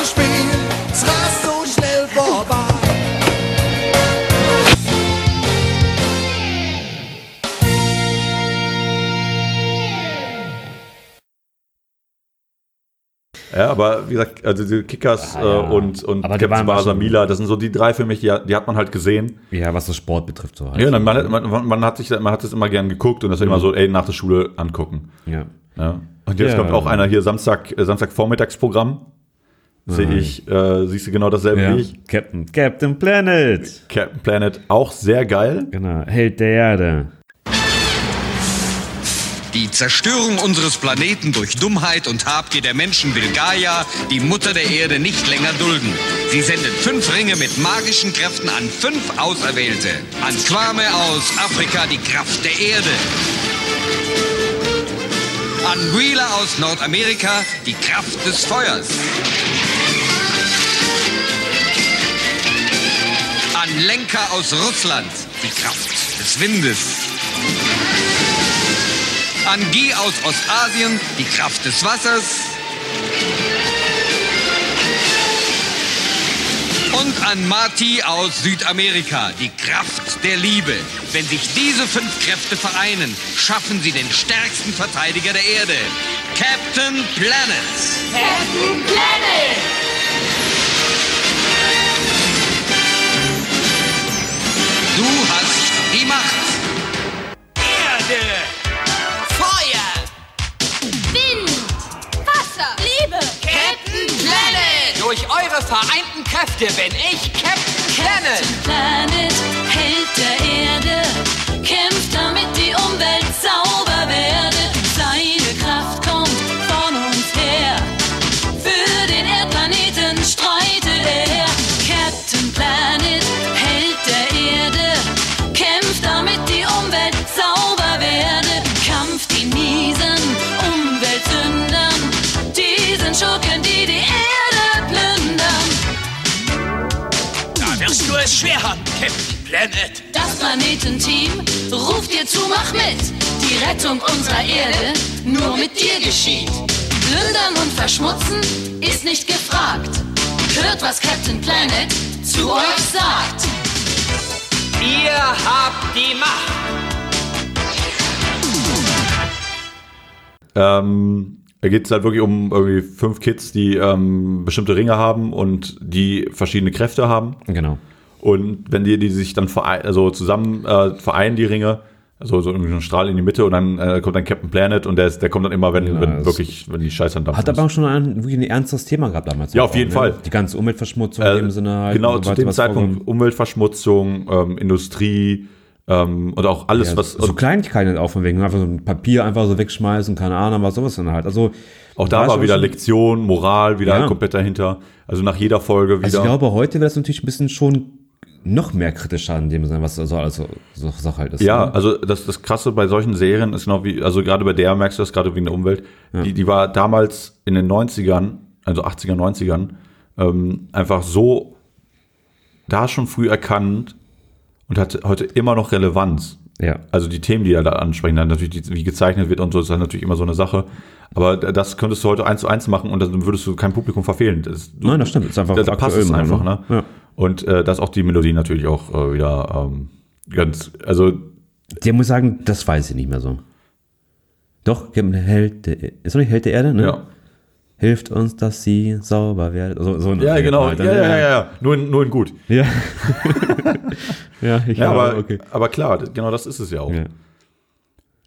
Ja, aber wie gesagt, also die Kickers Ah, ja. äh, und, und Basa schon- Mila, das sind so die drei für mich, die, hat- die hat man halt gesehen. Ja, was das Sport betrifft, so halt. Ja, man, man, man, man hat sich, man hat es immer gern geguckt und das immer so, ey, nach der Schule angucken. Ja. Ja. Und jetzt Ja. kommt auch einer hier Samstag, äh, Samstag Vormittagsprogramm. Sehe Mhm. ich, äh, siehst du genau dasselbe Ja. wie ich. Captain, Captain Planet. Captain Planet auch sehr geil. Genau, Held der Erde. Die Zerstörung unseres Planeten durch Dummheit und Habgier der Menschen will Gaia, die Mutter der Erde, nicht länger dulden. Sie sendet fünf Ringe mit magischen Kräften an fünf Auserwählte. An Kwame aus Afrika die Kraft der Erde. An Wheeler aus Nordamerika die Kraft des Feuers. An Lenker aus Russland die Kraft des Windes. An Guy aus Ostasien die Kraft des Wassers. Und an Marty aus Südamerika die Kraft der Liebe. Wenn sich diese fünf Kräfte vereinen, schaffen sie den stärksten Verteidiger der Erde. Captain Planet. Captain Planet! Du hast die Macht. Erde! Wasser! Liebe! Captain Planet! Durch eure vereinten Kräfte bin ich Captain Planet. Captain Planet, Held der Erde, kämpft damit die Umwelt sauber es schwer haben, Captain Planet. Das Planetenteam ruft dir zu, mach mit. Die Rettung unserer Erde nur mit dir geschieht. Plündern und verschmutzen ist nicht gefragt. Hört, was Captain Planet zu euch sagt. Ihr habt die Macht. Ähm, da geht es halt wirklich um irgendwie fünf Kids, die ähm, bestimmte Ringe haben und die verschiedene Kräfte haben. Genau. Und wenn die, die sich dann verein, also zusammen äh, vereinen, die Ringe, also so irgendwie so ein Strahl in die Mitte und dann äh, kommt dann Captain Planet und der, ist, der kommt dann immer, wenn, Genau, wenn wirklich, wenn die Scheiße dann dampfen Hat aber auch schon ein, wirklich ein ernstes Thema gehabt damals. Ja, auf jeden ne? Fall. Die ganze Umweltverschmutzung Äh, in dem Sinne halt. genau, so zu dem Zeitpunkt vorkommt. Umweltverschmutzung, ähm, Industrie ähm, und auch alles, Ja, was. so Kleinigkeiten auch von wegen, einfach so ein Papier einfach so wegschmeißen, keine Ahnung, was sowas dann halt. Also auch da war wieder Lektion, Moral, wieder Ja. komplett dahinter. Also nach jeder Folge wieder. Also ich glaube, heute wäre das natürlich ein bisschen schon noch mehr kritischer in dem Sinne, was so also so Sache halt ist. Ja, ne? also das, das Krasse bei solchen Serien ist genau wie, also gerade bei der merkst du das gerade wegen der Umwelt, die, die war damals in den 90ern, also 80er, 90ern, ähm, einfach so da schon früh erkannt und hat heute immer noch Relevanz. Ja. Also die Themen, die er da ansprechen, dann natürlich, die, wie gezeichnet wird und so, ist dann natürlich immer so eine Sache. Aber das könntest du heute eins zu eins machen und dann würdest du kein Publikum verfehlen. Das, du, Nein, das stimmt. Ist einfach da, da passt es einfach, ne? ne? Ja. Und äh, das auch die Melodie natürlich auch äh, wieder ähm, ganz, also Der muss sagen, das weiß ich nicht mehr so. Doch, Held der, ist nicht Held der Erde, ne? Ja. Hilft uns, dass sie sauber werden. So, so Ja, genau. halt, Ja, ja, ja, ja. Nur, in, nur in gut. Ja. ja, ich ja, aber, okay. aber klar, genau das ist es ja auch. Ja.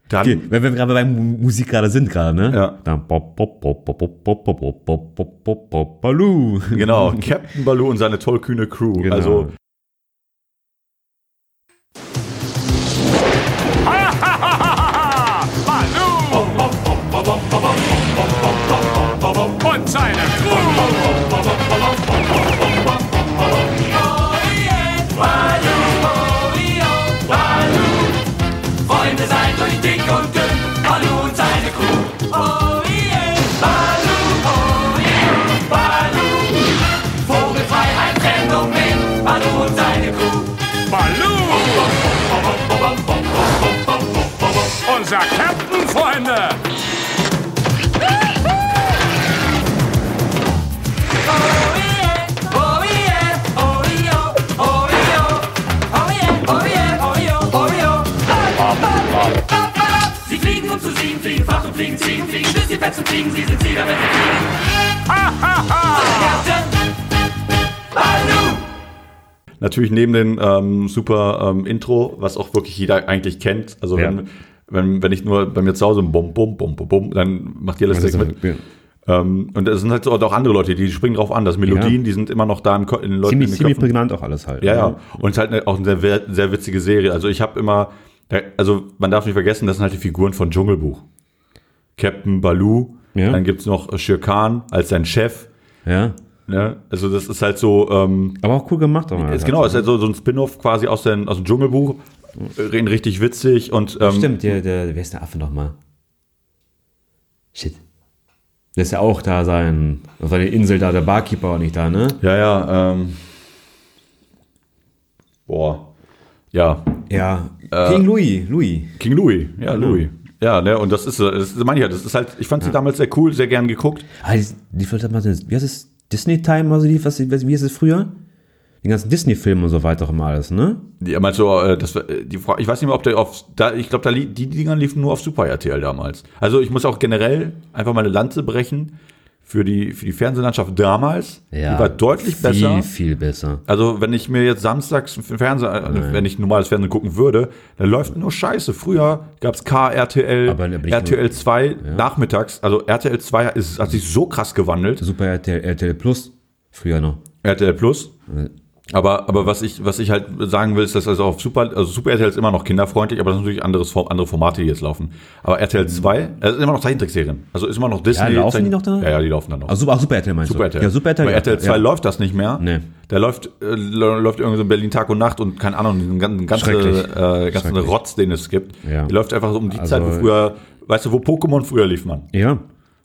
Dann, Okay, wenn wir gerade bei Mu- Musik gerade sind gerade, ne? Ja. Dann bop, bop, bop, bop, bop, bop, bop, bop, bop, bop, bop, Baloo. Genau, Captain Baloo und seine tollkühne Crew. Genau. Also, Und seine Freunde yeah, oh yeah. Sie fliegen um zu siegen, fliegen flach und fliegen ziehen, fliegen bis sie fetzen fliegen, sie sind Sieger, wenn sie fliegen. Ha ha ha! Captain Baloo! natürlich neben dem ähm, super ähm, Intro, was auch wirklich jeder eigentlich kennt. Also Ja. wenn, wenn, wenn ich nur bei mir zu Hause bum, bum, bum, bum, bum, dann macht Das ist direkt mit. ja. Ähm, und es sind halt so auch andere Leute, die springen drauf an. Das Melodien, Ja. die sind immer noch da im Ko- in Leuten Ziemlich, in ziemlich prägnant auch alles halt. Ja, ne? ja. Und es ist halt eine, auch eine sehr, sehr witzige Serie. Also ich habe immer, also man darf nicht vergessen, das sind halt die Figuren von Dschungelbuch. Captain Baloo, Ja. dann gibt's noch Shere Khan als sein Chef. Ja. Ne? Also das ist halt so, ähm, Aber auch cool gemacht. Auch ist, genau, ist halt so, so ein Spin-off quasi aus, den, aus dem Dschungelbuch. Reden richtig witzig und ähm, Stimmt, der, der, wer ist der Affe nochmal? Shit. Der ist ja auch da sein, auf seiner Insel da, der Barkeeper war nicht da, ne? Ja, ja, ähm, boah, ja. Ja, Äh, King Louis, Louis. King Louis, ja, Genau. Louis. Ja, ne, und das ist, das meine ich ja, das ist halt, ich fand sie damals sehr cool, sehr gern geguckt. Ah, die, die, wie heißt es? Disney Time, also die, was, wie hieß es früher? Die ganzen Disney-Filme und so weiter auch immer alles, ne? Die, meinst du, äh, das, äh, die, Fra- ich weiß nicht mehr, ob der auf, da, ich glaube, da li die Dinger liefen nur auf Super RTL damals. Also ich muss auch generell einfach mal eine Lanze brechen für die, für die Fernsehlandschaft damals. Ja. Die war deutlich viel, besser. viel besser. Also wenn ich mir jetzt samstags Fernsehen, äh, wenn ich normales Fernsehen gucken würde, dann läuft nur Scheiße. Früher gab's K, RTL, Aber RTL 2 nachmittags. Also RTL 2 ist, hat sich so krass gewandelt. Super RTL, RTL Plus, früher noch. RTL Plus. Aber, aber was ich, was ich halt sagen will, ist, dass also auf Super, also Super RTL ist immer noch kinderfreundlich, aber das sind natürlich anderes, andere Formate, die jetzt laufen. Aber RTL 2, es ist immer noch Zeichentrickserien. Also ist immer noch Disney. Mhm. Ja, laufen Zeichen- die noch da? Ja, ja, die laufen dann noch. Ah, Super, Super RTL meinst Super du? RTL. Ja, Super RTL. Bei RTL 2 ja. läuft das nicht mehr. Nee. Da läuft, äh, läuft irgendwie so in Berlin Tag und Nacht und keine Ahnung, diesen ganzen, ganze, Schrecklich. äh, ganzen. Rotz, den es gibt. Ja. Die läuft einfach so um die Also- Zeit, wo früher, weißt du, wo Pokémon früher lief man. Ja.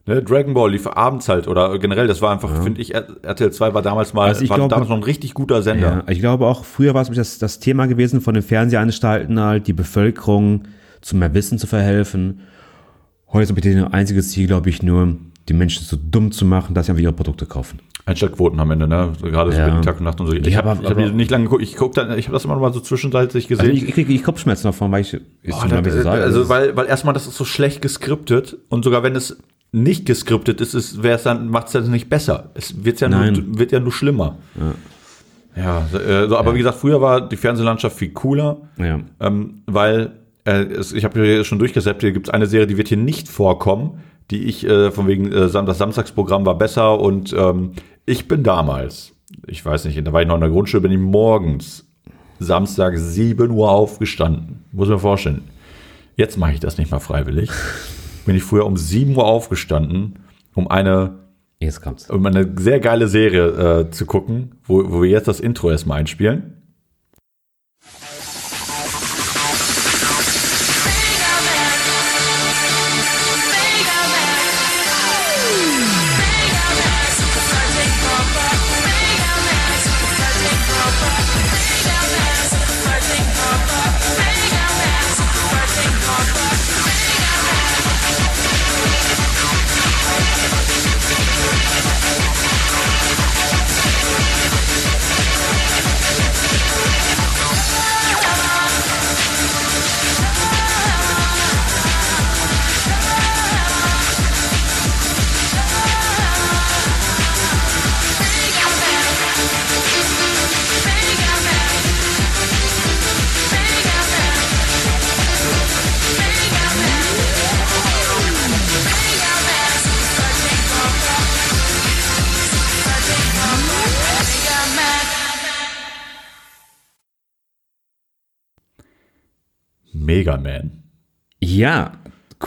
Ne, Dragon Ball lief abends halt oder generell, das war einfach, finde ich, RTL 2 war damals mal, Also war glaube- damals noch ein richtig guter Sender. Ja, ich glaube auch, früher war es das, das Thema gewesen von den Fernsehanstalten halt, die Bevölkerung zu mehr Wissen zu verhelfen. Heute ist aber das einzige Ziel, glaube ich, nur, die Menschen so dumm zu machen, dass sie einfach ihre Produkte kaufen. Einschaltquoten am Ende, ne? So Gerade so Ja. Tag und Nacht und so. Ich Ja, habe hab nicht lange geguckt. Ich guck dann, ich habe das immer noch mal so zwischenzeitlich gesehen. Also ich, ich kriege ich Kopfschmerzen davon, weil ich, wie das, sie sagen, also weil, weil erstmal das ist so schlecht geskriptet und sogar wenn es nicht geskriptet ist, ist wäre es dann macht es dann nicht besser. Es wird ja Nein. nur, wird ja nur schlimmer. Ja, äh, so, aber wie gesagt, früher war die Fernsehlandschaft viel cooler, Ja. ähm, weil äh, es, ich habe hier schon durchgesäppt, hier gibt es eine Serie, die wird hier nicht vorkommen, die ich äh, von wegen äh, das Samstagsprogramm war besser und ähm, ich bin damals, ich weiß nicht, da war ich noch in der Grundschule, bin ich morgens Samstag 7 Uhr aufgestanden. Muss man vorstellen. Jetzt mache ich das nicht mal freiwillig. Bin ich früher um 7 Uhr aufgestanden, um eine, um eine sehr geile Serie äh, zu gucken, wo, wo wir jetzt das Intro erstmal einspielen. Mega Man. Ja,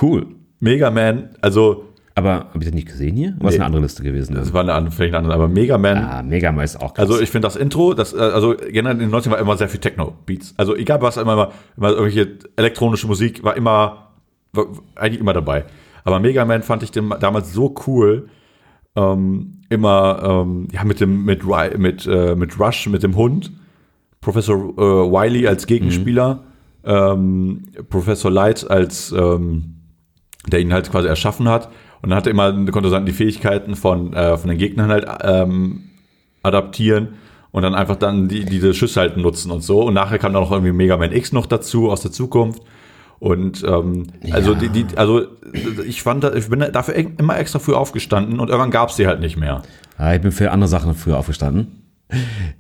cool. Mega Man, also. Aber habe ich das nicht gesehen hier? Was Nee. eine andere Liste gewesen? Das war eine andere, vielleicht eine andere, aber Mega Man. Ah, Mega Man ist auch krass. Also ich finde das Intro, das, äh, also generell in den 90ern war immer sehr viel Techno-Beats. Also egal was, immer, immer, immer irgendwelche elektronische Musik war immer, war eigentlich immer dabei. Aber Mega Man fand ich den damals so cool. Ähm, immer, ähm, ja, mit dem, mit, mit, äh, mit Rush, mit dem Hund. Professor äh, Wiley als Gegenspieler. Ähm, Professor Light als, ähm, der ihn halt quasi erschaffen hat. Und dann hat er immer, konnte dann die Fähigkeiten von, äh, von den Gegnern halt ähm, adaptieren und dann einfach dann die, diese Schüsse halt nutzen und so. Und nachher kam dann noch irgendwie Mega Man X noch dazu aus der Zukunft. Und ähm, also die, die, also ich fand, ich bin dafür immer extra früh aufgestanden und irgendwann gab es die halt nicht mehr. Ah, ich bin für andere Sachen früher aufgestanden.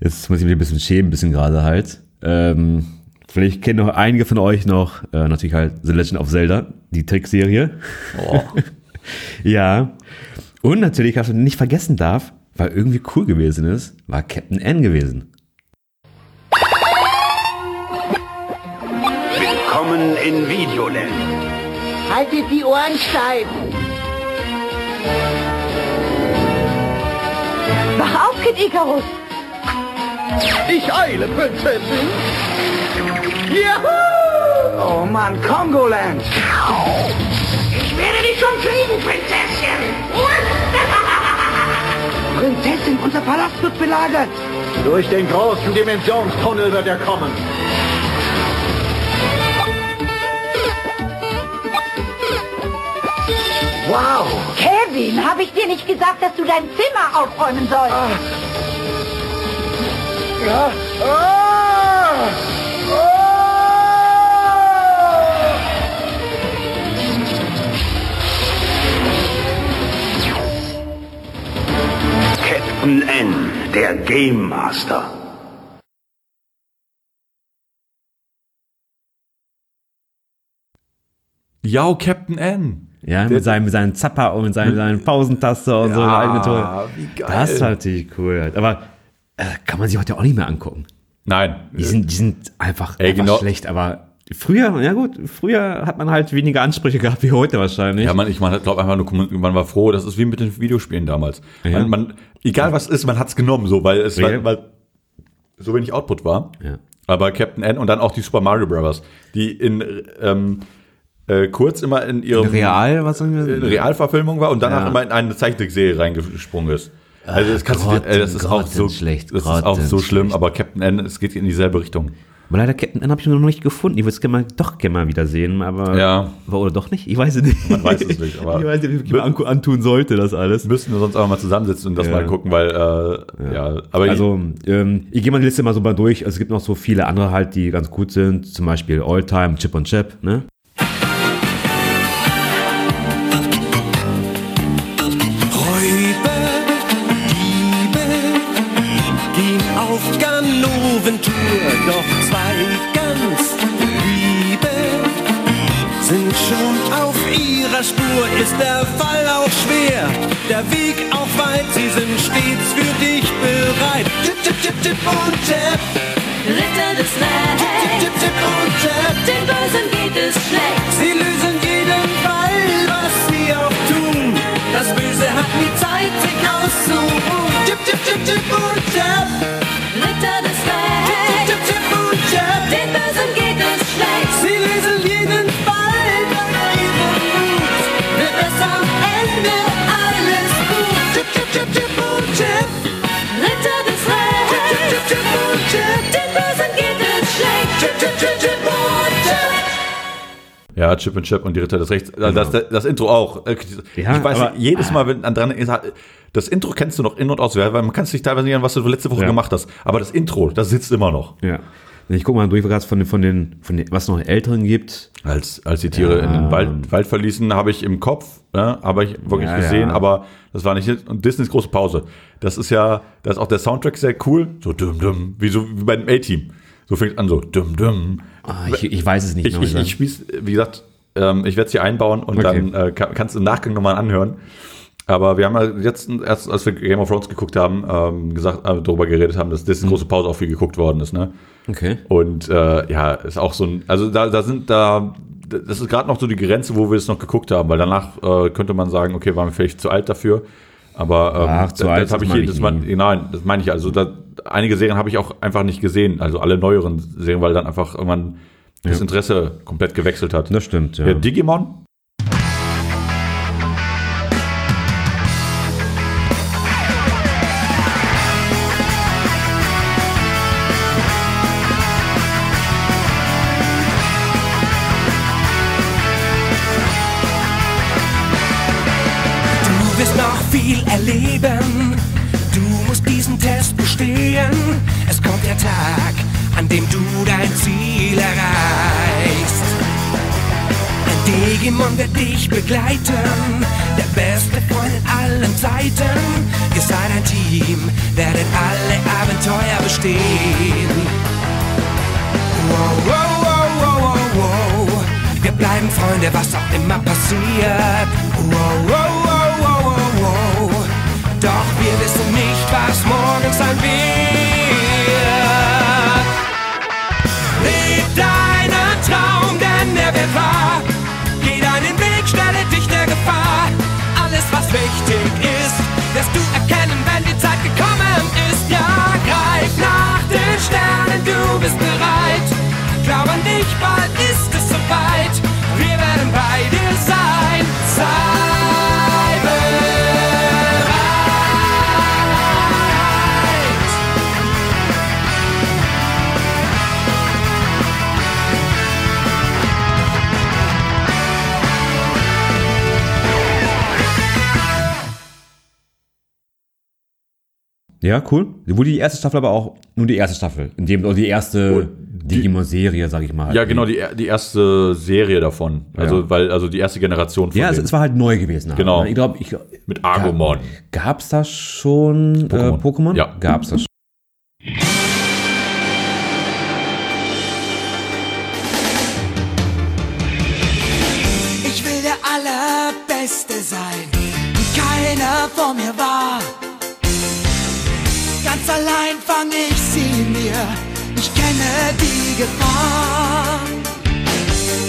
Jetzt muss ich mich ein bisschen schämen, ein bisschen gerade halt. Ähm, vielleicht kennen noch einige von euch noch, äh, natürlich halt The Legend of Zelda, die Trickserie. Oh. ja. Und natürlich, was man nicht vergessen darf, weil irgendwie cool gewesen ist, war Captain N gewesen. Willkommen in Videoland. Haltet die Ohren steif. Wach auf, Kid Icarus. Ich eile, Prinzessin. Juhu! Oh Mann, Kongoland. Ich werde dich schon kriegen, Prinzessin. Prinzessin, unser Palast wird belagert. Durch den großen Dimensionstunnel wird er kommen. Wow! Kevin, habe ich dir nicht gesagt, dass du dein Zimmer aufräumen sollst? Ja. Ah! Captain N, der Game Master. Ja, Captain N. Ja, mit seinem, mit seinem Zapper und mit seinen, seinen Pausentaster und so. Ja, eine eigene Tour. wie geil. Das ist natürlich cool. Aber äh, kann man sich heute auch nicht mehr angucken. Nein. Die sind, die sind einfach, Ey, einfach genau. schlecht, aber früher, ja gut, früher hat man halt weniger Ansprüche gehabt wie heute wahrscheinlich. Ja, man, ich man glaube einfach nur, man war froh, das ist wie mit den Videospielen damals. Ja. Man, man, egal was ist, man hat's genommen, so, weil es Ja. weil, so wenig Output war. Ja. Aber Captain N und dann auch die Super Mario Brothers, die in, ähm, äh, kurz immer in ihrem Real, was sagen wir? in Realverfilmung war und danach Ja. immer in eine Zeichentrickserie reingesprungen ist. Also das, kannst du, dir- äh, das ist auch so grottenschlecht, Das ist auch so schlimm, aber Captain N, es geht in dieselbe Richtung. Aber leider Captain N habe ich noch nicht gefunden. Ich würde es gerne mal, doch gerne mal wieder sehen, aber. Ja. Oder doch nicht? Ich weiß es nicht. Man weiß es nicht, aber ich weiß nicht, wie man an- antun sollte, das alles. müssten wir sonst auch mal zusammensitzen und das Ja. mal gucken, weil äh, ja. aber also, ähm, ich gehe mal die Liste mal so mal durch. Also, es gibt noch so viele andere halt, die ganz gut sind. Zum Beispiel Alltime, Chip und Chap, ne? Sind schon auf ihrer Spur. Ist der Fall auch schwer, der Weg auch weit, sie sind stets für dich bereit. Tipp, tipp, tipp, tipp und tap. Ritter des Tipp, Rechts, tipp, tipp und tap. den Bösen geht es schlecht. Sie lösen jeden Fall, was sie auch tun. Das Böse hat nie Zeit, sich auszuruhen. Tipp, tipp, tipp, tipp und tap. Ja, Chip und Chap und die Ritter des Rechts. Also Das, das, das Intro auch. Äh, Ja, ich weiß aber- nicht, jedes Mal, wenn an dran ist, das Intro kennst du noch in- und auswendig, weil man kann sich teilweise nicht an, was du letzte Woche Ja. gemacht hast. Aber das Intro, das sitzt immer noch. Ja. Ich gucke mal durch, was von den, von den, von den, was es noch älteren gibt. Als, als die Tiere Ja. in den Wald, Wald verließen, habe ich im Kopf, ja, habe ich wirklich Ja, gesehen, ja. aber das war nicht. Und Disneys große Pause. Das ist ja, da ist auch der Soundtrack sehr cool. So dumm, dumm, wie so wie bei dem A-Team. So fängt an, so dumm, dumm. Ah, ich, ich weiß es nicht. Ich, ich, ich spiel's, wie gesagt, ähm, ich werde es hier einbauen und Okay. dann äh, kann, kannst du im Nachgang nochmal anhören. Aber wir haben ja jetzt, erst als wir Game of Thrones geguckt haben, ähm, gesagt, äh, darüber geredet haben, dass Mhm. das große Pause auch viel geguckt worden ist, ne? okay. Und äh, ja, ist auch so ein, also da, da sind da, das ist gerade noch so die Grenze, wo wir es noch geguckt haben, weil danach äh, könnte man sagen, okay, waren wir vielleicht zu alt dafür. Aber ähm, Ach, zu das, alt, das habe ich mein, nie. nein, das meine ich also. Da, einige Serien habe ich auch einfach nicht gesehen, also alle neueren Serien, weil dann einfach irgendwann das. Interesse komplett gewechselt hat. Das stimmt, ja. Ja, Digimon? Begleiten. Der beste Freund in allen Zeiten. Ihr seid ein Team, werdet alle Abenteuer bestehen. Wow, wow, wow, wow, wow, wow. Wir bleiben Freunde, was auch immer passiert. Wow, wow, wow, wow, wow, wow. Doch wir wissen nicht, was morgen sein wird. Bist bereit. Glaub an dich, bald ist Ja, cool. Wurde die erste Staffel aber auch nur die erste Staffel. In dem, oder die erste Digimon-Serie, sag ich mal. Ja, genau, die, die erste Serie davon. Also, Ja. weil, also die erste Generation von Ja, es, denen. es war halt neu gewesen. halt, Genau. Ich glaube, ich, Mit Agumon. Gab es da schon Pokémon? Äh, Pokémon? Ja. Gab es das schon? Ich will der Allerbeste sein, wie keiner vor mir war. Ganz allein fang ich sie mir, ich kenne die Gefahr.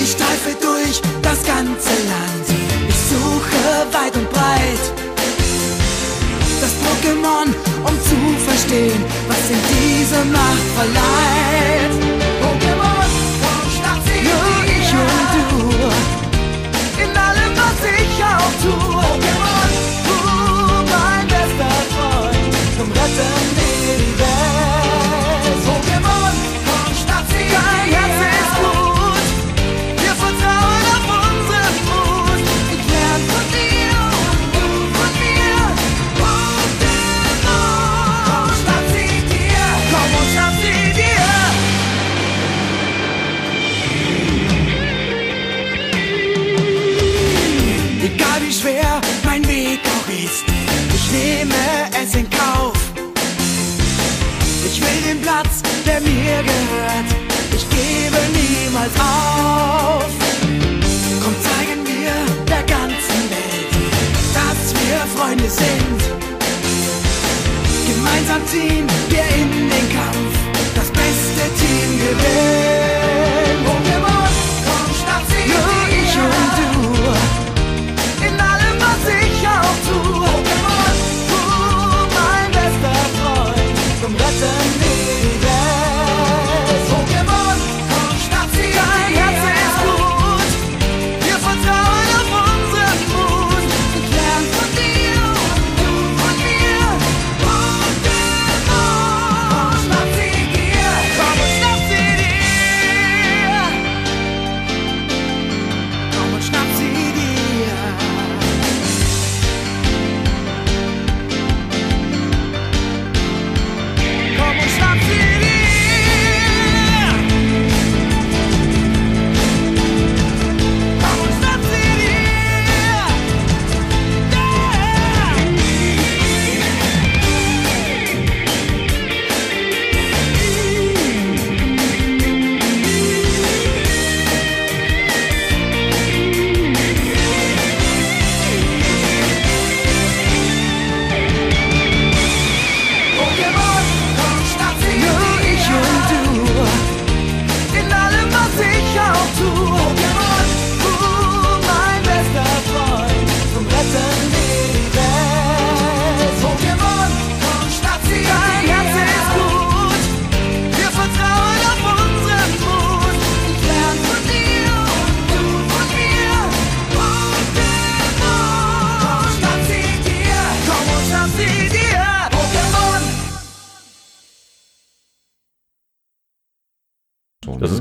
Ich streife durch das ganze Land, ich suche weit und breit. Das Pokémon, um zu verstehen, was in diese Macht verleiht. Biest. Ich nehme es in Kauf. Ich will den Platz, der mir gehört. Ich gebe niemals auf. Komm, zeigen wir der ganzen Welt, dass wir Freunde sind. Gemeinsam ziehen wir in den Kampf. Das beste Team gewinnt.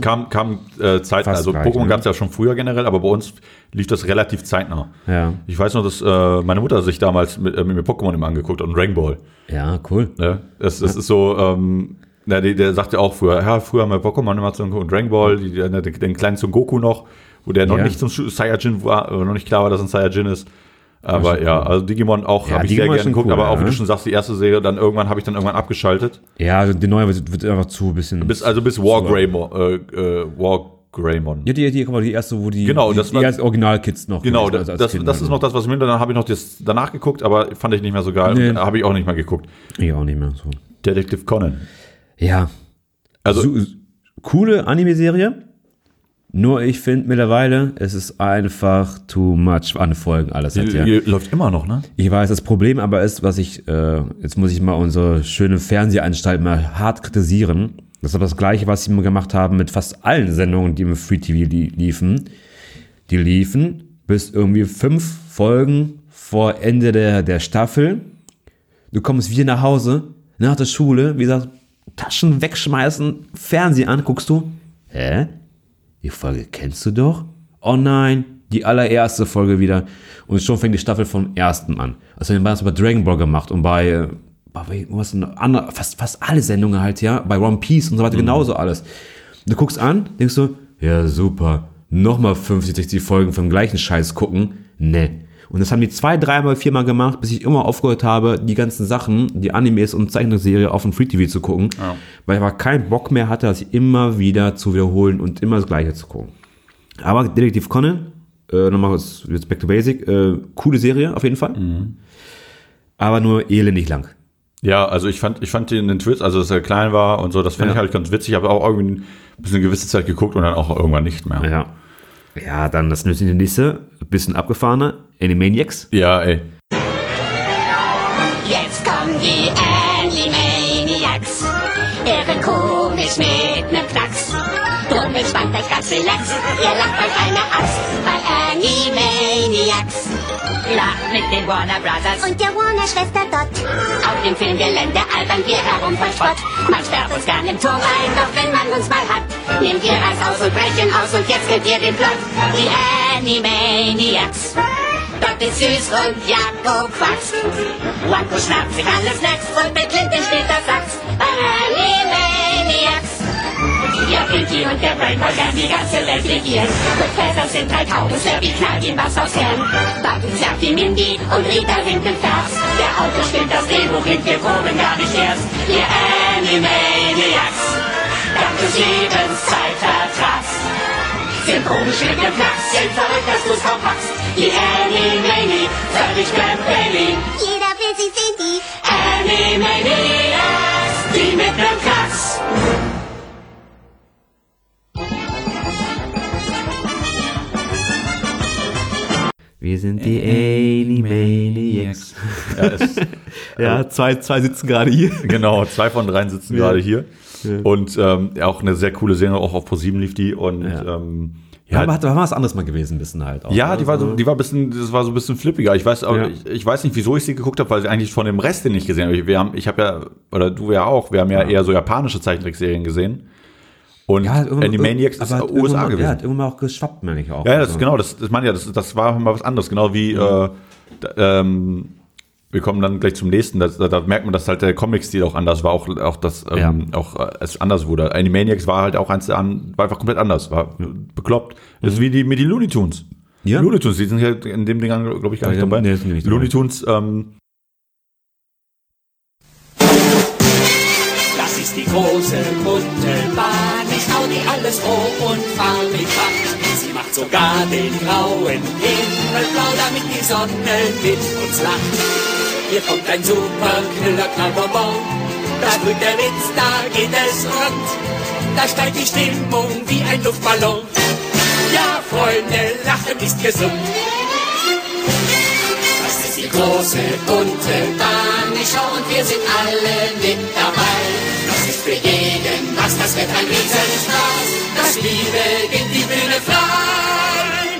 Kam, kam äh, zeitnah. Fast Also gleich, Pokémon ne? gab es ja schon früher generell, aber bei uns lief das relativ zeitnah. Ja. Ich weiß noch, dass äh, meine Mutter sich damals mit, äh, mit mir Pokémon immer angeguckt hat und Dragon Ball. Ja, cool. Ne? Das, das ist so, ähm, na, der, der sagte auch früher, ja, früher haben wir Pokémon immer zum und Dragon Ball, die, den, den kleinen Son Goku noch, wo der noch Ja. nicht zum Saiyajin war, noch nicht klar war, dass er ein Saiyajin ist. Aber ja, also Digimon auch Ja, habe ich Digimon sehr gerne geguckt, cool, aber auch wie du schon sagst, die erste Serie, dann irgendwann habe ich dann irgendwann abgeschaltet. Ja, also die neue wird, wird einfach zu ein bisschen. Bis, also bis War Greymon, äh, äh, War Greymon. Ja, die, die, guck mal, die erste, wo die, Genau, die, das die war- ersten Original-Kids noch. Genau, das, als das, Kind das ist also. noch das, was mir, dann habe ich noch das danach geguckt, aber fand ich nicht mehr so geil. Nee. Habe ich auch nicht mehr geguckt. Ich auch nicht mehr so. Detective Conan. Ja. Also, Su coole Anime-Serie. Nur ich finde mittlerweile, es ist einfach too much an Folgen alles. jetzt, ja. läuft immer noch, ne? Ich weiß, das Problem aber ist, was ich, äh, jetzt muss ich mal unsere schöne Fernsehanstalt mal hart kritisieren. Das ist aber das Gleiche, was sie immer gemacht haben mit fast allen Sendungen, die im Free TV li liefen. Die liefen bis irgendwie fünf Folgen vor Ende der, der Staffel. Du kommst wieder nach Hause, nach der Schule, wie gesagt, Taschen wegschmeißen, Fernsehen an, guckst du. Hä? Die Folge kennst du doch? Oh nein, die allererste Folge wieder. Und schon fängt die Staffel vom ersten an. Also dann war das bei Dragon Ball gemacht und bei, äh, bei was andere, fast, fast alle Sendungen halt, ja, bei One Piece und so weiter, genauso alles. Du guckst an, denkst du, ja super, nochmal 50, 60 Folgen vom gleichen Scheiß gucken. Ne. Und das haben die zwei, dreimal, viermal gemacht, bis ich immer aufgehört habe, die ganzen Sachen, die Animes und Zeichentrickserie auf dem Free TV zu gucken, weil ich aber keinen Bock mehr hatte, das immer wieder zu wiederholen und immer das Gleiche zu gucken. Aber Detektiv Conan, äh, nochmal jetzt back to basic, äh, coole Serie auf jeden Fall. Aber nur elendig lang. Ja, also ich fand, ich fand den, den Twist, also dass er klein war und so, das fand Ja. ich halt ganz witzig. Ich habe auch irgendwie ein bisschen eine gewisse Zeit geguckt und dann auch irgendwann nicht mehr. Ja. Ja, dann das nächste, nächste bisschen abgefahrener, Animaniacs. Ja, ey. Jetzt kommen die Animaniacs. Irre komisch mit nem Knacks. Drum entspannt euch ganz relax. Ihr lacht euch eine Axt bei Animaniacs. Lacht mit den Warner Brothers Und der Warner-Schwester Dot. auf dem Filmgelände albern wir herum voll Spott. Man sperrt uns gern im Turm ein, doch wenn man uns mal hat, nehmen wir Reis aus und brechen aus und jetzt kennt ihr den Plot. Die Animaniacs. Dort ist süß und Jakob quatscht. Wanko schnappt sich alle Snacks und mit Clinton steht das Sachs. Animaniacs. Ja, Pinky und der Brain wollen die ganze Welt regieren. Mit Fässern sind drei Tauben, Slurpy knallt ihm was aufs Hirn. Buttons sagt die Mindy und Rita hinten Fast. Der Autor stimmt das Drehbuch hin, wir proben gar nicht erst. Wir Animaniacs, dank des Lebens Zeitvertrags. Sind komisch mit dem Knacks, sind verrückt, dass du's kaum packst. Die Animani, völlig Bailey. Jeder will sie sehen, die Animaniacs, die mit nem Knacks. Wir sind die Animaniacs. Ja, es- ja zwei, zwei sitzen gerade hier. Genau, zwei von dreien sitzen Ja. gerade hier. Ja. Und ähm, ja, auch eine sehr coole Serie, auch auf ProSieben lief die. Und Ja. ähm, Ja, ja, war was anderes mal gewesen, ein bisschen halt auch. ja, die war so, die war ein bisschen, das war so ein bisschen flippiger. Ich weiß, auch, Ja. ich, ich weiß nicht, wieso ich sie geguckt habe, weil sie eigentlich von dem Rest den nicht gesehen habe. Wir haben, ich habe ja, oder du ja auch, wir haben ja, eher so japanische Zeichentrickserien gesehen. Und irgendwann- Animaniacs ist aber hat USA mal- gewesen. Ja, hat irgendwann auch geschwappt, meine ich auch. Ja, ja, das Also. genau, das, das meine ja, das, das war mal was anderes, genau wie äh, da, ähm, wir kommen dann gleich zum nächsten, da, da, da merkt man, dass halt der Comic-Stil auch anders war, auch, auch das ähm, auch äh, es anders wurde. Animaniacs war halt auch eins war einfach komplett anders, war bekloppt. Das ist wie die mit die Looney Tunes. Ja. Looney Tunes, die sind ja in dem Ding, glaube ich, gar nicht Ja, dabei. nee, nicht. Looney Tunes, ähm, die große bunte Bahn. Ich hau die alles hoch und fahr mit Fahrt. Sie macht sogar den grauen Himmel blau, damit die Sonne mit uns lacht. Hier kommt ein super Knüller Knallbonbon. Da drückt der Witz, da geht es rund. Da steigt die Stimmung wie ein Luftballon. Ja, Freunde, lachen ist gesund. Das ist die große bunte Bahn. Ich schau und wir sind alle mit dabei. Für jeden was, das wird ein Riesenspaß. Das Liebe gibt die Bühne frei.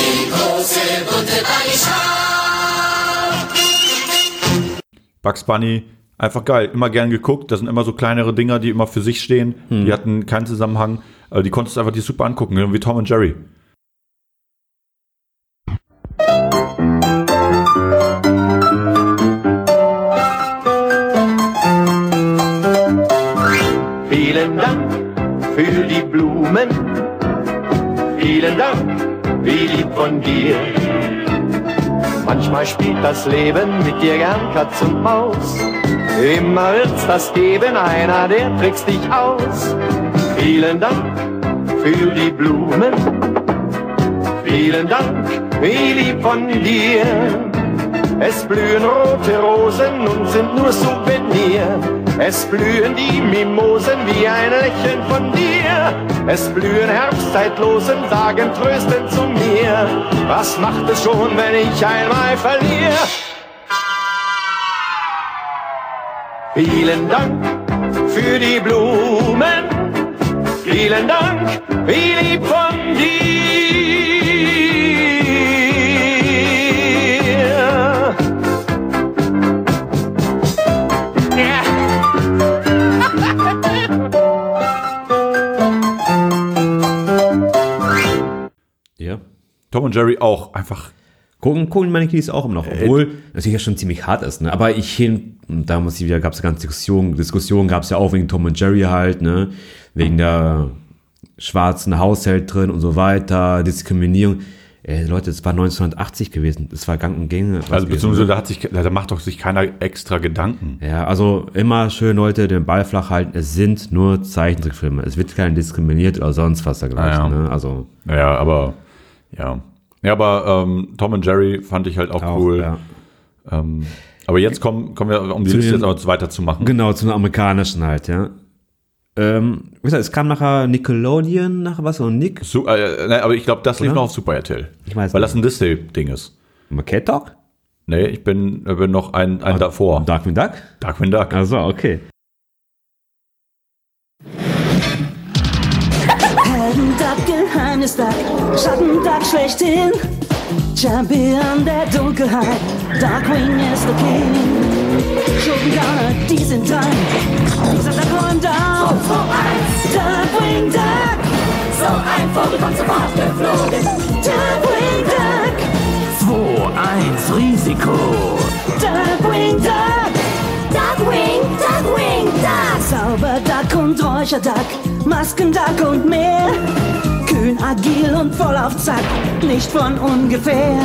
Die große bunte. Bugs Bunny, einfach geil. Immer gern geguckt. Das sind immer so kleinere Dinger, die immer für sich stehen. Hm. Die hatten keinen Zusammenhang. Also die konntest du einfach die super angucken, genau wie Tom und Jerry. Vielen Dank für die Blumen. Vielen Dank, wie lieb von dir. Manchmal spielt das Leben mit dir gern Katz und Maus. Immer wird's das geben, einer, der trickst dich aus. Vielen Dank für die Blumen. Vielen Dank, wie lieb von dir. Es blühen rote Rosen und sind nur Souvenir. Es blühen die Mimosen wie ein Lächeln von dir. Es blühen Herbstzeitlosen, sagen tröstend zu mir. Was macht es schon, wenn ich einmal verliere? Vielen Dank für die Blumen. Vielen Dank, wie lieb von dir. Tom und Jerry auch einfach. Gucken, gucken meine Kiddies auch immer noch, obwohl natürlich ja schon ziemlich hart ist, ne? Aber ich hin, und da muss ich wieder, gab es ganz Diskussionen, Diskussionen gab es ja auch wegen Tom und Jerry halt, ne? Wegen der schwarzen Haushalt drin und so weiter, Diskriminierung. Ey, Leute, es war 1980 gewesen, das war gang und was Also beziehungsweise da hat sich, da macht doch sich keiner extra Gedanken. Ja, also immer schön, Leute, den Ball flach halten. Es sind nur Zeichentrickfilme. Es wird keiner diskriminiert oder sonst was dergleichen. Ah, ja. Ne? Also Ja, aber ja. Ja, aber ähm, Tom und Jerry fand ich halt auch, Auch, cool. ja. Ähm, aber jetzt kommen, kommen wir, um die Zu Liste den- jetzt weiterzumachen. Genau, zu den amerikanischen halt, ja. Ähm, wie gesagt, es kam nachher Nickelodeon, nachher was, und Nick. So, äh, ne, aber ich glaube, das lief Oder? noch auf Super RTL. Ich weiß Weil nicht. das ein Disney-Ding ist. Cat Talk? Nee, ich bin, äh, bin noch ein, ein davor. Darkwing Duck? Darkwing Duck. Also, okay. Heldenduck, Geheimnisduck, Schattenduck schlechthin. Champion der Dunkelheit, Darkwing ist der King. Schurkengarner, die sind dein, dieser Duck räumt auf. 2, 2, 1, Darkwing Duck. So ein Vogel kommt sofort geflogen. Darkwing Duck. 2, 1, Risiko. Darkwing Duck. Darkwing, Darkwing Duck. Zauberduck und Räucherduck, Maskenduck und mehr. Kühn, agil und voll auf Zack, nicht von ungefähr.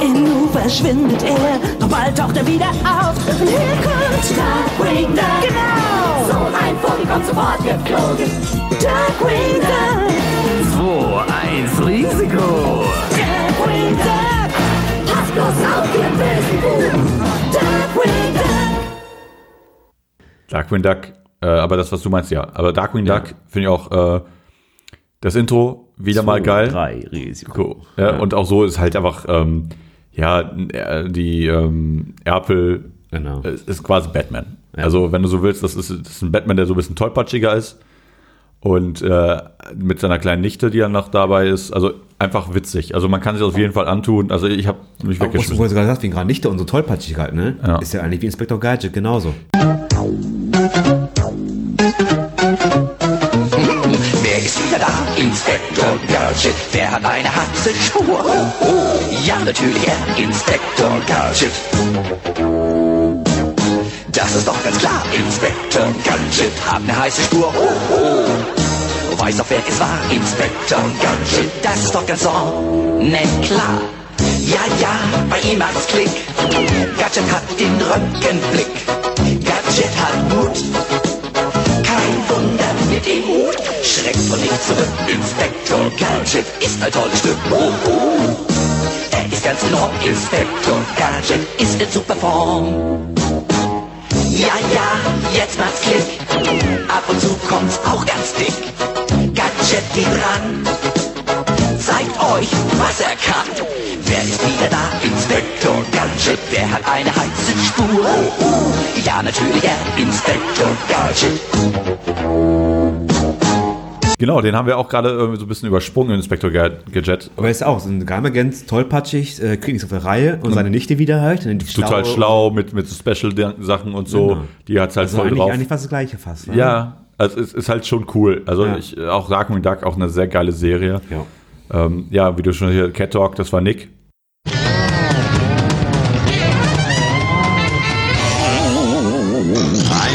In Nu verschwindet er, doch bald taucht er wieder auf. Und hier kommt Darkwing Duck. Genau! So ein Vogel kommt sofort geflogen. Darkwing Duck. 2-1 Risiko. Darkwing Duck. Pass bloß auf, ihr bösen Buben. Darkwing. Darkwing Duck, äh, aber das, was du meinst, ja. Aber Darkwing Duck finde ich auch äh, das Intro wieder mal geil. Drei Risiko. Cool. Ja, Und auch so ist halt einfach, ähm, ja, äh, die ähm, Erpel Genau. ist, ist quasi Batman. Also, wenn du so willst, das ist, das ist ein Batman, der so ein bisschen tollpatschiger ist. Und äh, mit seiner kleinen Nichte, die dann noch dabei ist. Also einfach witzig. Also man kann sich das auf jeden Fall antun. Also ich habe mich was du weggeschmissen. vorhin sogar gesagt, wegen gerade nicht und so Tollpatschigkeit, ne? Ja. Ist ja eigentlich wie Inspektor Gadget, genauso. Wer ist wieder da? Inspektor Gadget. Wer hat eine Haxenspur? Oh, oh. Ja, natürlich er, Inspektor Gadget. Das ist doch ganz klar. Inspektor Gadget hat eine heiße Spur. Oh, oh. Weiß auch wer es war. Inspektor Gadget. Das ist doch ganz sonnenklar. klar. Ja, ja, bei ihm es Klick. Gadget hat den Röntgenblick. Gadget hat Mut. Kein Wunder mit dem Hut. Schreckt von nicht zurück. Inspektor Gadget ist ein tolles Stück. Oh, oh. Er ist ganz enorm. Inspektor Gadget ist in super Form. Ja, ja, jetzt macht's Klick. Ab und zu kommt's auch ganz dick. Gadget geht ran. Zeigt euch, was er kann. Wer ist wieder da? Inspektor Gadget. Wer hat eine heiße Spur? Oh, oh. Ja, natürlich er, Inspektor Gadget. Genau, den haben wir auch gerade irgendwie so ein bisschen übersprungen, Inspektor Ga- Gadget. Aber er ist auch so ein Geheimagent, tollpatschig, äh, kriegt nichts auf der Reihe und seine Nichte wieder halt. Total schlaue- schlau mit, mit so Special-Sachen und so. Genau. Die hat's halt Also voll eigentlich, drauf. eigentlich fast das gleiche fast. ne? Ja, also es ist halt schon cool. Also Ja. ich, auch Darkwing Duck, auch eine sehr geile Serie. Ja, ähm, ja wie du schon hier, Cat Talk, das war Nick.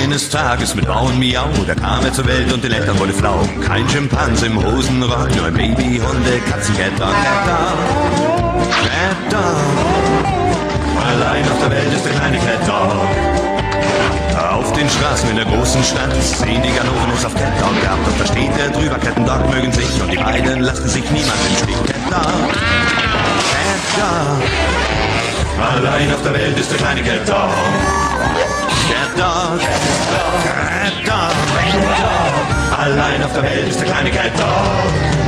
Eines Tages mit braunen Miau, da kam er zur Welt und den Eltern wurde flau. Kein Schimpanse im Hosenrock, nur ein Baby, Hunde, Katzen, Cat Dog, Cat Dog. Cat Dog. Stadt sehen die Ganoven es auf Cat Dog gab. Doch da steht er drüber, Cat und mögen sich und die beiden lassen sich niemand im Stich. Cat Dog. Allein auf der Welt ist der kleine Cat Dog. Cat Dog, Cat Allein auf der Welt ist der kleine Cat.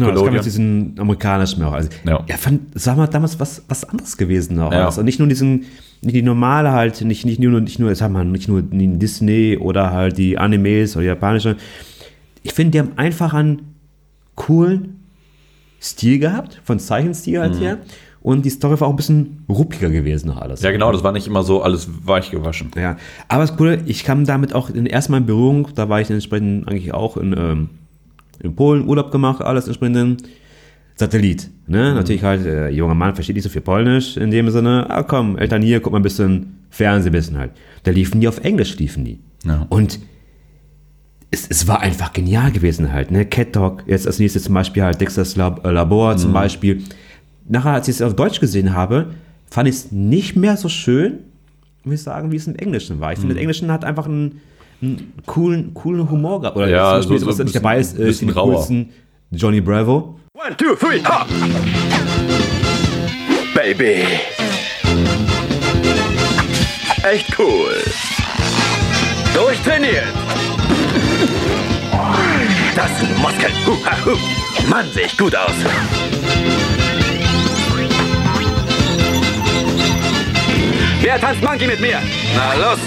Genau, das kam jetzt diesen amerikanischen auch. Also, Ja. Er fand, sag mal, damals was, was anderes gewesen auch. Ja. Also nicht nur diesen, nicht die normale halt, nicht, nicht nur, nicht nur, sag mal, nicht nur Disney oder halt die Animes oder japanische. Ich finde, die haben einfach einen coolen Stil gehabt, von Zeichenstil halt Mhm. her. Und die Story war auch ein bisschen ruppiger gewesen noch alles. Ja, genau, das war nicht immer so alles weich gewaschen. Ja, aber das Coole, ich kam damit auch in ersten Mal in Berührung, da war ich entsprechend eigentlich auch in, ähm, in Polen Urlaub gemacht, alles entsprechend Satellit. Ne? Natürlich halt, äh, junger Mann versteht nicht so viel Polnisch in dem Sinne, ah komm, Eltern hier, guck mal ein bisschen Fernsehen, ein bisschen halt. Da liefen die auf Englisch, liefen die. Ja. Und es, es war einfach genial gewesen halt, ne? Cat Dog, jetzt als nächstes zum Beispiel halt Dexter's Lab äh, Labor zum Mhm. Beispiel. Nachher, als ich es auf Deutsch gesehen habe, fand ich es nicht mehr so schön, muss ich sagen, wie es im Englischen war. Ich finde, Mhm. der Englischen hat einfach einen, einen coolen, coolen Humor gehabt. Oder Ja, zum Beispiel, so- so was ein nicht dabei ist, bisschen- äh, den rauer. coolsten Johnny Bravo. One, two, three, ha! Baby. Echt cool. Durchtrainiert. Das sind Muskeln. Hu, ha, hu. Mann, sehe ich gut aus. Wer tanzt Monkey mit mir? Na los.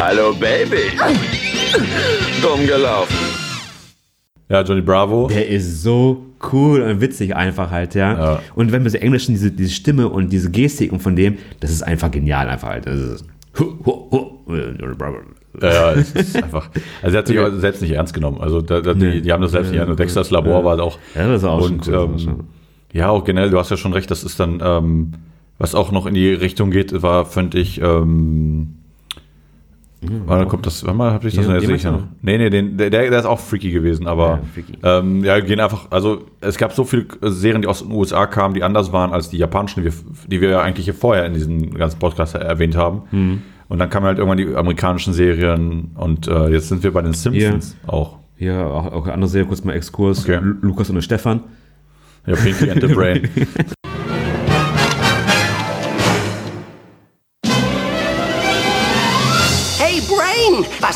Hallo, Baby. Dumm gelaufen. Ja, Johnny Bravo. Der ist so cool und witzig einfach halt, ja. Und wenn wir so Englischen, diese, diese Stimme und diese Gestiken von dem, das ist einfach genial einfach halt. Das ist, hu, hu, hu, Johnny Bravo. Ja, ja, es ist einfach. Also er hat sich auch selbst nicht ernst genommen. Also da, da, die, die haben das selbst nicht ernst. Und Dexters Labor Ja. war auch. Ja, das war auch und, schon cool, ähm, Ja, auch generell, du hast ja schon recht, das ist dann, ähm, Was auch noch in die Richtung geht, war, finde ich, ähm, Warte, kommt das, warte mal, hab ich das in der Serie? Nee, nee, den, der, der ist auch freaky gewesen, aber ja, ähm, ja, gehen einfach, also es gab so viele Serien, die aus den USA kamen, die anders waren als die japanischen, die wir, die wir ja eigentlich hier vorher in diesem ganzen Podcast erwähnt haben. Mhm. Und dann kamen halt irgendwann die amerikanischen Serien und äh, jetzt sind wir bei den Simpsons auch. Ja, auch, auch eine andere Serie, kurz mal Exkurs. Lu- Lukas und Stefan. Ja, Pinky and the Brain.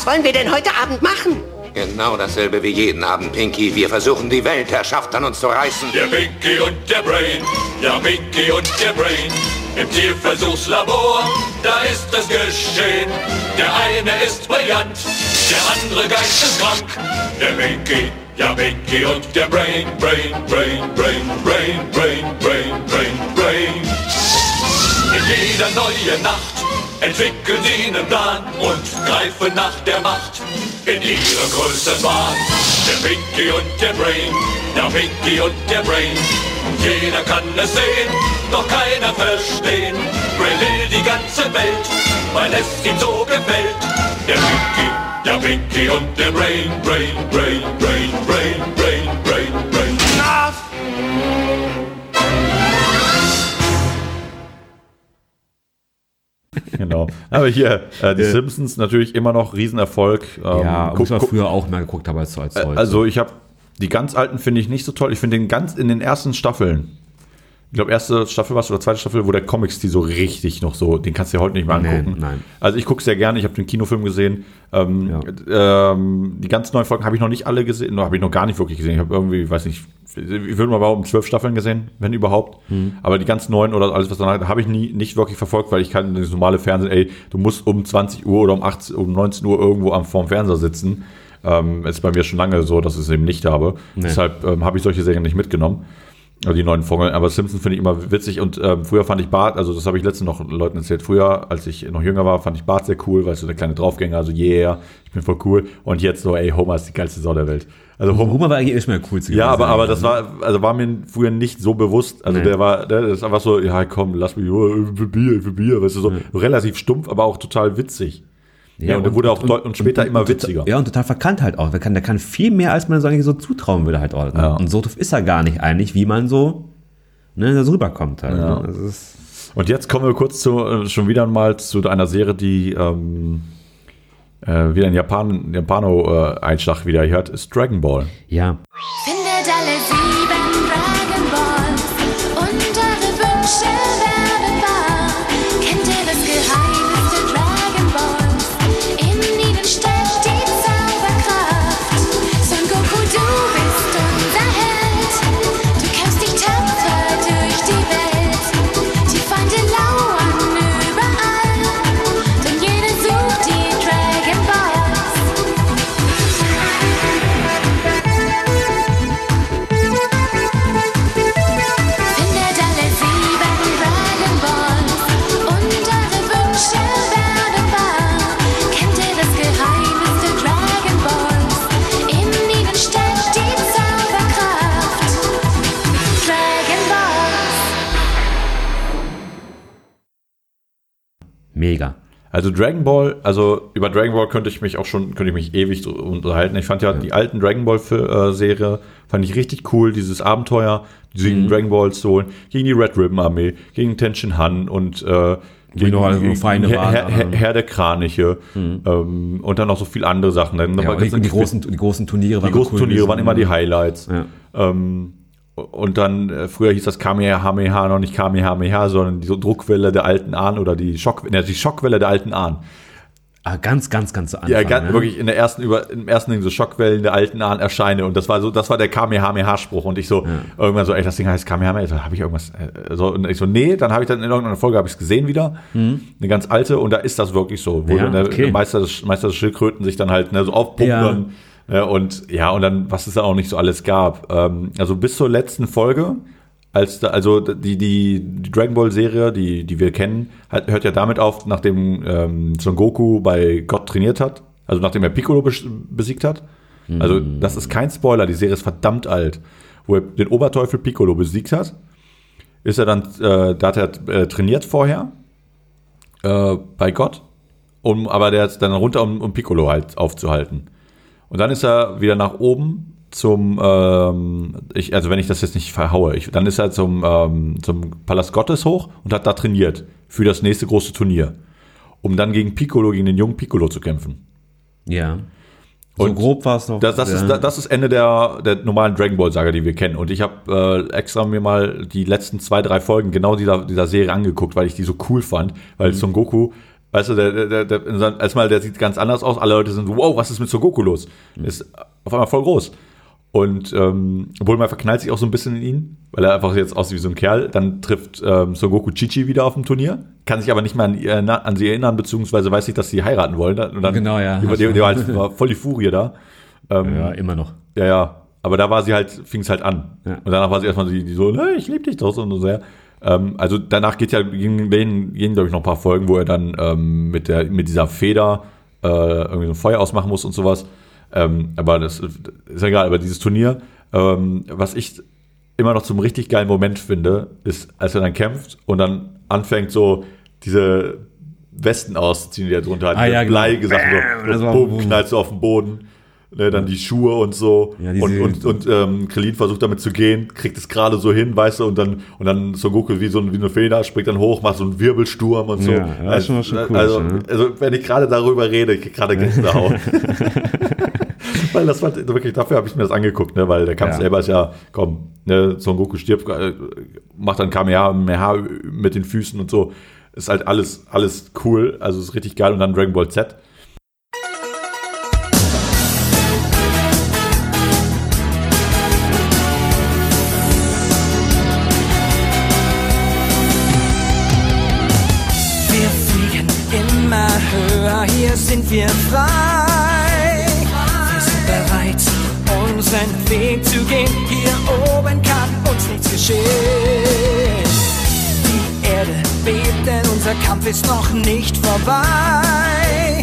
was wollen wir denn heute Abend machen? Genau dasselbe wie jeden Abend, Pinky. Wir versuchen, die Weltherrschaft an uns zu reißen. Der Pinky und der Brain, ja Pinky und der Brain. Im Tierversuchslabor, da ist es geschehen. Der eine ist brillant, der andere geisteskrank. Der Pinky, ja Pinky und der Brain, Brain, Brain, Brain, Brain, Brain, Brain, Brain, Brain. In jeder neuen Nacht entwickeln sie einen Plan und greifen nach der Macht in ihrem größten Wahn. Der Pinky und der Brain, der Pinky und der Brain. Jeder kann es sehen, doch keiner verstehen. Brain will die ganze Welt, weil es ihm so gefällt. Der Pinky, der Pinky und der Brain, Brain, Brain, Brain, Brain, Brain, Brain, Brain. Enough! genau. Aber hier, äh, die Äh. Simpsons natürlich immer noch Riesenerfolg. Ähm, ja, guck- muss man früher auch mehr geguckt haben als, als Äh, heute. Also ich habe die ganz alten finde ich nicht so toll. Ich finde den ganz in den ersten Staffeln. Ich glaube, erste Staffel war es oder zweite Staffel, wo der Comics die so richtig noch so, den kannst du dir heute nicht mehr angucken. nein. Also ich gucke sehr gerne, ich habe den Kinofilm gesehen. Ähm, ähm, die ganz neuen Folgen habe ich noch nicht alle gesehen, habe ich noch gar nicht wirklich gesehen. Ich habe irgendwie, weiß nicht, ich würde mal behaupten, zwölf Staffeln gesehen, wenn überhaupt. Hm. Aber die ganz neuen oder alles, was danach, habe ich nie nicht wirklich verfolgt, weil ich kann das normale Fernsehen, ey, du musst um 20 Uhr oder um 18, um 19 Uhr irgendwo am vorm Fernseher sitzen. Ähm, ist bei mir schon lange so, dass ich es eben nicht habe. Nee. Deshalb ähm, habe ich solche Serien nicht mitgenommen. Also die neuen Folgen. Aber Simpsons finde ich immer witzig. Und ähm, früher fand ich Bart, also das habe ich letztens noch Leuten erzählt. Früher, als ich noch jünger war, fand ich Bart sehr cool, weil so der kleine Draufgänger, also yeah, ich bin voll cool. Und jetzt so, ey, Homer ist die geilste Sau der Welt. Also Homer, Homer war eigentlich mehr cool zu ja, aber, aber das war, also war mir früher nicht so bewusst. Also Nee. der war, der ist einfach so, ja komm, lass mich, oh, will Bier, ich will Bier, weißt du, so relativ stumpf, aber auch total witzig. Ja, und, der wurde auch deut- und später immer witziger. Ja, und total verkannt halt auch. Der kann, der kann viel mehr, als man so eigentlich so zutrauen würde halt auch. Ja. Und so doof ist er gar nicht eigentlich, wie man so, ne, das rüberkommt halt. Ja. ne. Das ist, Und jetzt kommen wir kurz zu, äh, schon wieder mal zu einer Serie, die ähm, äh, wieder ein Japan, Japano-Einschlag wieder hier hat, ist Dragon Ball. ja. Findet Mega. Also Dragon Ball, also über Dragon Ball könnte ich mich auch schon, könnte ich mich ewig unterhalten. Ich fand ja, die alten Dragon Ball äh, Serie fand ich richtig cool, dieses Abenteuer, die sieben Dragon Balls zu holen, gegen die Red Ribbon Armee, gegen Tenshin Han und äh, gegen, noch alle so gegen Feinde Herr, waren, Herr, der Kraniche ähm, und dann noch so viele andere Sachen. Dann Ja, die, die, großen, die großen Turniere die waren großen cool Turniere waren immer die Highlights. Ja. Ähm, und dann, äh, früher hieß das Kamehameha noch nicht Kamehameha, sondern die Druckwelle der alten Ahnen oder die, Schock, ne, die Schockwelle der alten Ahnen. Ah, ganz, ganz, ganz zu Anfang. Ja, ganz, ne? wirklich in der ersten über im ersten Ding so Schockwellen der alten Ahnen erscheine und das war so das war der Kamehameha Spruch und ich so irgendwann so ey das Ding heißt Kamehameha so, habe ich irgendwas äh, so und ich so nee dann habe ich dann in irgendeiner Folge habe ich es gesehen wieder eine ganz alte und da ist das wirklich so wo Mhm. Ja, der, okay. der Meister des Meister des Schildkröten sich dann halt ne, so aufpumpen ne, und ja und dann was es da auch nicht so alles gab ähm, also bis zur letzten Folge als da, also die, die, die Dragon Ball Serie, die, die wir kennen, hat, hört ja damit auf, nachdem ähm, Son Goku bei Gott trainiert hat, also nachdem er Piccolo bes- besiegt hat. Also das ist kein Spoiler, die Serie ist verdammt alt, wo er den Oberteufel Piccolo besiegt hat. ist er dann, äh, da hat er äh, trainiert vorher äh, bei Gott, um, aber der ist dann runter, um, um Piccolo halt aufzuhalten. Und dann ist er wieder nach oben zum, ähm, ich, also wenn ich das jetzt nicht verhaue, ich, dann ist er zum, ähm, zum Palast Gottes hoch und hat da trainiert für das nächste große Turnier, um dann gegen Piccolo, gegen den jungen Piccolo zu kämpfen. Ja. So grob war es noch. Das, das, ist, ja. das ist Ende der, der normalen Dragon Ball Saga, die wir kennen. Und ich habe äh, extra mir mal die letzten zwei, drei Folgen genau dieser, dieser Serie angeguckt, weil ich die so cool fand. Weil Mhm. Son Goku, weißt du, der, der, der, erstmal, der sieht ganz anders aus. Alle Leute sind so, wow, was ist mit Son Goku los? Mhm. Ist auf einmal voll groß. Und ähm, obwohl man verknallt sich auch so ein bisschen in ihn, weil er einfach jetzt aussieht wie so ein Kerl. Dann trifft ähm, Son Goku Chichi wieder auf dem Turnier, kann sich aber nicht mehr an, ihr- an sie erinnern, beziehungsweise weiß nicht, dass sie heiraten wollen. Und dann, Genau, ja. Die, die, die war, halt, war voll die Furie da. Ähm, Ja, immer noch. Ja, ja. Aber da war sie halt, fing es halt an. Ja. Und danach war sie erstmal die, die so, ne, ich liebe dich doch so und so sehr. Ähm, also danach geht ja, gehen, gehen, glaube ich, noch ein paar Folgen, wo er dann ähm, mit, der, mit dieser Feder äh, irgendwie so ein Feuer ausmachen muss und sowas. Ähm, aber das ist ja egal. Aber dieses Turnier, ähm, was ich immer noch zum richtig geilen Moment finde, ist, als er dann kämpft und dann anfängt so diese Westen auszuziehen, die er drunter hat. Ah, ja, genau. Bleige Sachen Bam, so, das so war- bumm, knallst du auf den Boden. Ne, dann die Schuhe und so. Ja, und und, und ähm, Krillin versucht damit zu gehen, kriegt es gerade so hin, weißt du, und dann, und dann Son Goku wie so ein, wie eine Feder, springt dann hoch, macht so einen Wirbelsturm und so. Ja, ja, ist schon- schon cool, also, ne? also, wenn ich gerade darüber rede, ich gerade Gänsehaut. weil das war wirklich, dafür habe ich mir das angeguckt, ne, weil der Kampf Ja. selber ist ja, komm, ne, Son Goku stirbt, äh, macht dann Kamehameha mit den Füßen und so. Ist halt alles, alles cool, also ist richtig geil und dann Dragon Ball Z. wir frei. Wir sind bereit, unseren Weg zu gehen. Hier oben kann uns nichts geschehen. Die Erde bebt, denn unser Kampf ist noch nicht vorbei.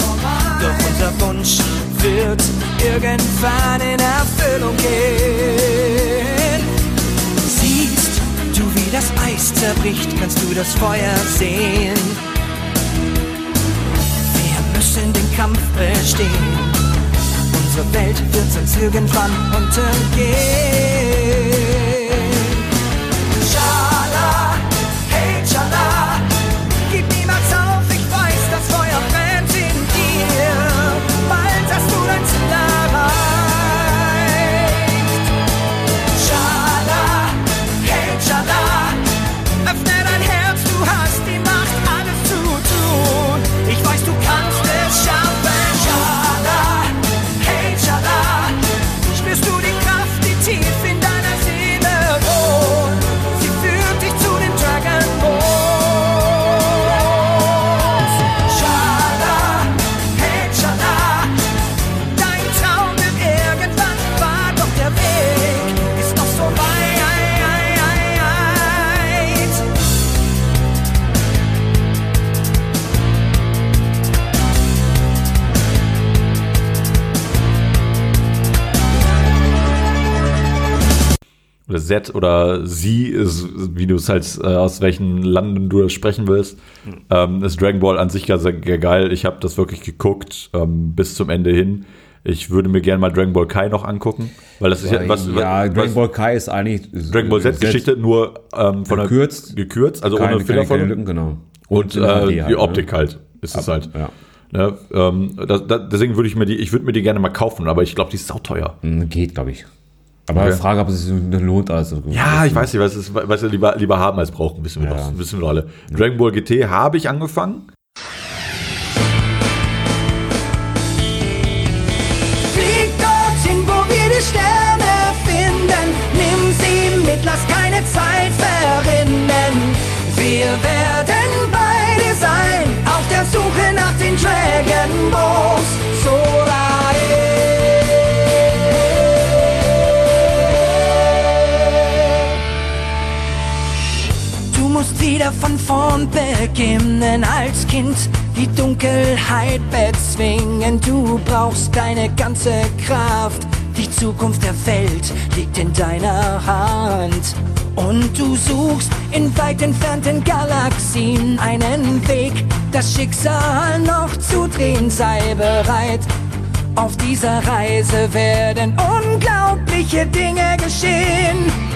Doch unser Wunsch wird irgendwann in Erfüllung gehen. Siehst du, wie das Eis zerbricht, kannst du das Feuer sehen. Müssen den Kampf bestehen. Unsere Welt wird sonst irgendwann untergehen. Oder sie, ist, wie du es halt, äh, aus welchen Landen du das sprechen willst, ähm, ist Dragon Ball an sich ganz sehr geil. Ich habe das wirklich geguckt ähm, bis zum Ende hin. Ich würde mir gerne mal Dragon Ball Kai noch angucken, weil das ist ja, was, ja, was, Dragon Ball Kai ist eigentlich Dragon Ball Z-Geschichte nur ähm, von Gekürzt. der gekürzt, also Keine- ohne keine Fehlerfolge. Lücken, genau. Und, Und äh, HD die halt, Optik ne? halt ist es halt. Ja. Ne, ähm, das, das, deswegen würde ich mir die, ich würde mir die gerne mal kaufen, aber ich glaube, die ist sauteuer. Hm, Geht, glaube ich. Aber Okay. frage, ob es sich lohnt. Also, Ja, ich weiß nicht, was ist, was wir lieber, lieber haben als brauchen, wissen wir doch, wissen wir alle. Dragon Ball GT habe ich angefangen. Flieg dorthin, wo wir die Sterne finden. Nimm sie mit, lass keine Zeit verrinnen. Wir werden von vorn beginnen als Kind, die Dunkelheit bezwingen. Du brauchst deine ganze Kraft. Die Zukunft der Welt liegt in deiner Hand. Und du suchst in weit entfernten Galaxien einen Weg, das Schicksal noch zu drehen, sei bereit. Auf dieser Reise werden unglaubliche Dinge geschehen.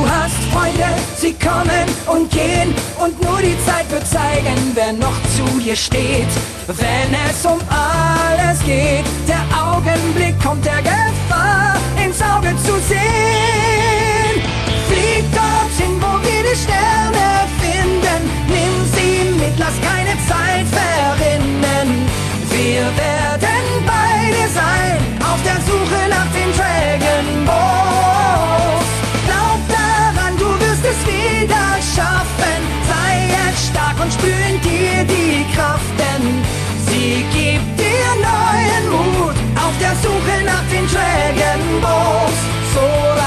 Du hast Freunde, sie kommen und gehen und nur die Zeit wird zeigen, wer noch zu dir steht. Wenn es um alles geht, der Augenblick kommt der Gefahr ins Auge zu sehen. Flieg dorthin, wo wir die Sterne finden. Nimm sie mit, lass keine Zeit verrinnen. Wir werden bei dir sein, auf der Suche nach den Dragon und spür in dir die Kraft, denn sie gibt dir neuen Mut auf der Suche nach den Dragon Balls. Solae.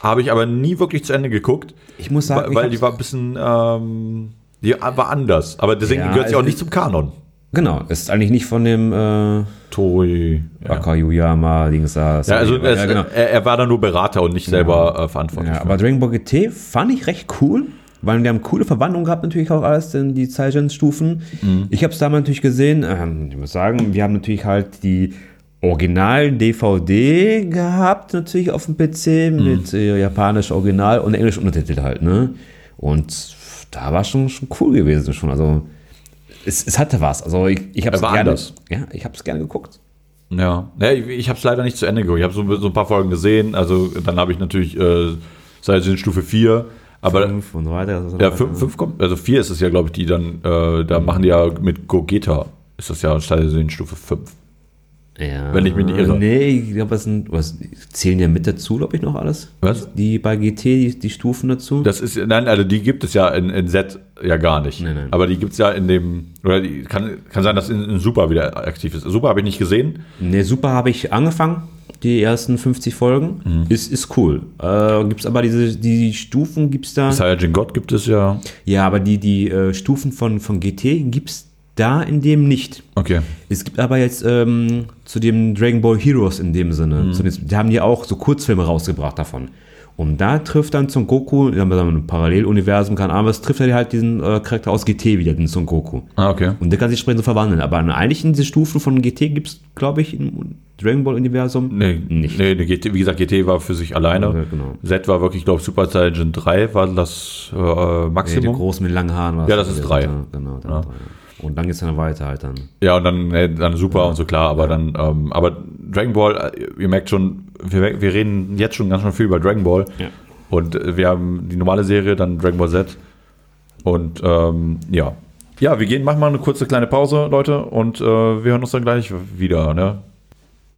Habe ich aber nie wirklich zu Ende geguckt. Ich muss sagen, weil, ich weil hab's- die war ein bisschen, ähm, die war anders. Aber deswegen Ja, gehört sie auch also nicht zum Kanon. Genau, ist eigentlich nicht von dem äh, Tori Akayuyama, Dings da. Ja, also es, ja, genau. er, er war da nur Berater und nicht selber äh, verantwortlich. Ja, aber Dragon Ball GT fand ich recht cool, weil wir haben coole Verwandlungen gehabt, natürlich auch alles in die Saiyajin-Stufen. Mhm. Ich habe es damals natürlich gesehen, ähm, ich muss sagen, wir haben natürlich halt die Original-DVD gehabt, natürlich auf dem PC Mhm. mit äh, japanisch Original und englisch Untertitel halt, ne? Und da war schon, schon cool gewesen schon, also es, es hatte was, also ich, ich habe es Er gerne, anders. ja, ich habe es gerne geguckt. Ja, ja ich, ich habe es leider nicht zu Ende geguckt. Ich habe so, so ein paar Folgen gesehen. Also dann habe ich natürlich äh, Saiyajin Stufe 4. Aber Fünf und so weiter. also so ja. 5 fünf kommt, also 4 ist es ja, glaube ich, die dann, äh, da machen die ja mit Gogeta, ist das ja Saiyajin Stufe 5. Ja, Wenn ich mich nicht irre. Nee, ich glaube, das sind, was, zählen ja mit dazu, glaube ich, noch alles. Was? Die bei GT, die, die Stufen dazu. Das ist, nein, also die gibt es ja in, in Z ja gar nicht. Aber die gibt es ja in dem, oder die, kann, kann sein, dass in, in Super wieder aktiv ist. Super habe ich nicht gesehen. Ne, super habe ich angefangen, die ersten 50 Folgen. Mhm. Ist, ist cool. Äh, gibt's aber diese, die Stufen, gibt's da. Saiyajin God gibt es ja. Ja, aber die, die äh, Stufen von, von GT gibt's da in dem nicht. Okay. Es gibt aber jetzt ähm, zu dem Dragon Ball Heroes in dem Sinne, Mhm. den, die haben die auch so Kurzfilme rausgebracht davon. Und da trifft dann Son Goku, wir haben da ein Paralleluniversum, keine Ahnung, was trifft er halt diesen äh, Charakter aus GT wieder, den Son Goku. Ah, okay. Und der kann sich entsprechend so verwandeln. Aber eigentlich in diese Stufen von GT gibt es, glaube ich, im Dragon Ball Universum Nee, nicht. nee GT, wie gesagt, GT war für sich alleine. Ja, genau. Z war wirklich, glaube ich, Super Saiyajin 3 war das äh, Nee, der Maximum. groß mit langen Haaren war Ja, das ist gewesen, 3. Ja, genau, Ja. drei. Und dann geht es dann weiter halt dann. Ja, und dann, äh, dann Super und so klar, aber dann, ähm, aber Dragon Ball, äh, ihr merkt schon, wir, wir reden jetzt schon ganz schön viel über Dragon Ball. Ja. Und äh, wir haben die normale Serie, dann Dragon Ball Z. Und ähm, ja. Ja, wir gehen, machen mal eine kurze kleine Pause, Leute, und äh, wir hören uns dann gleich wieder, ne?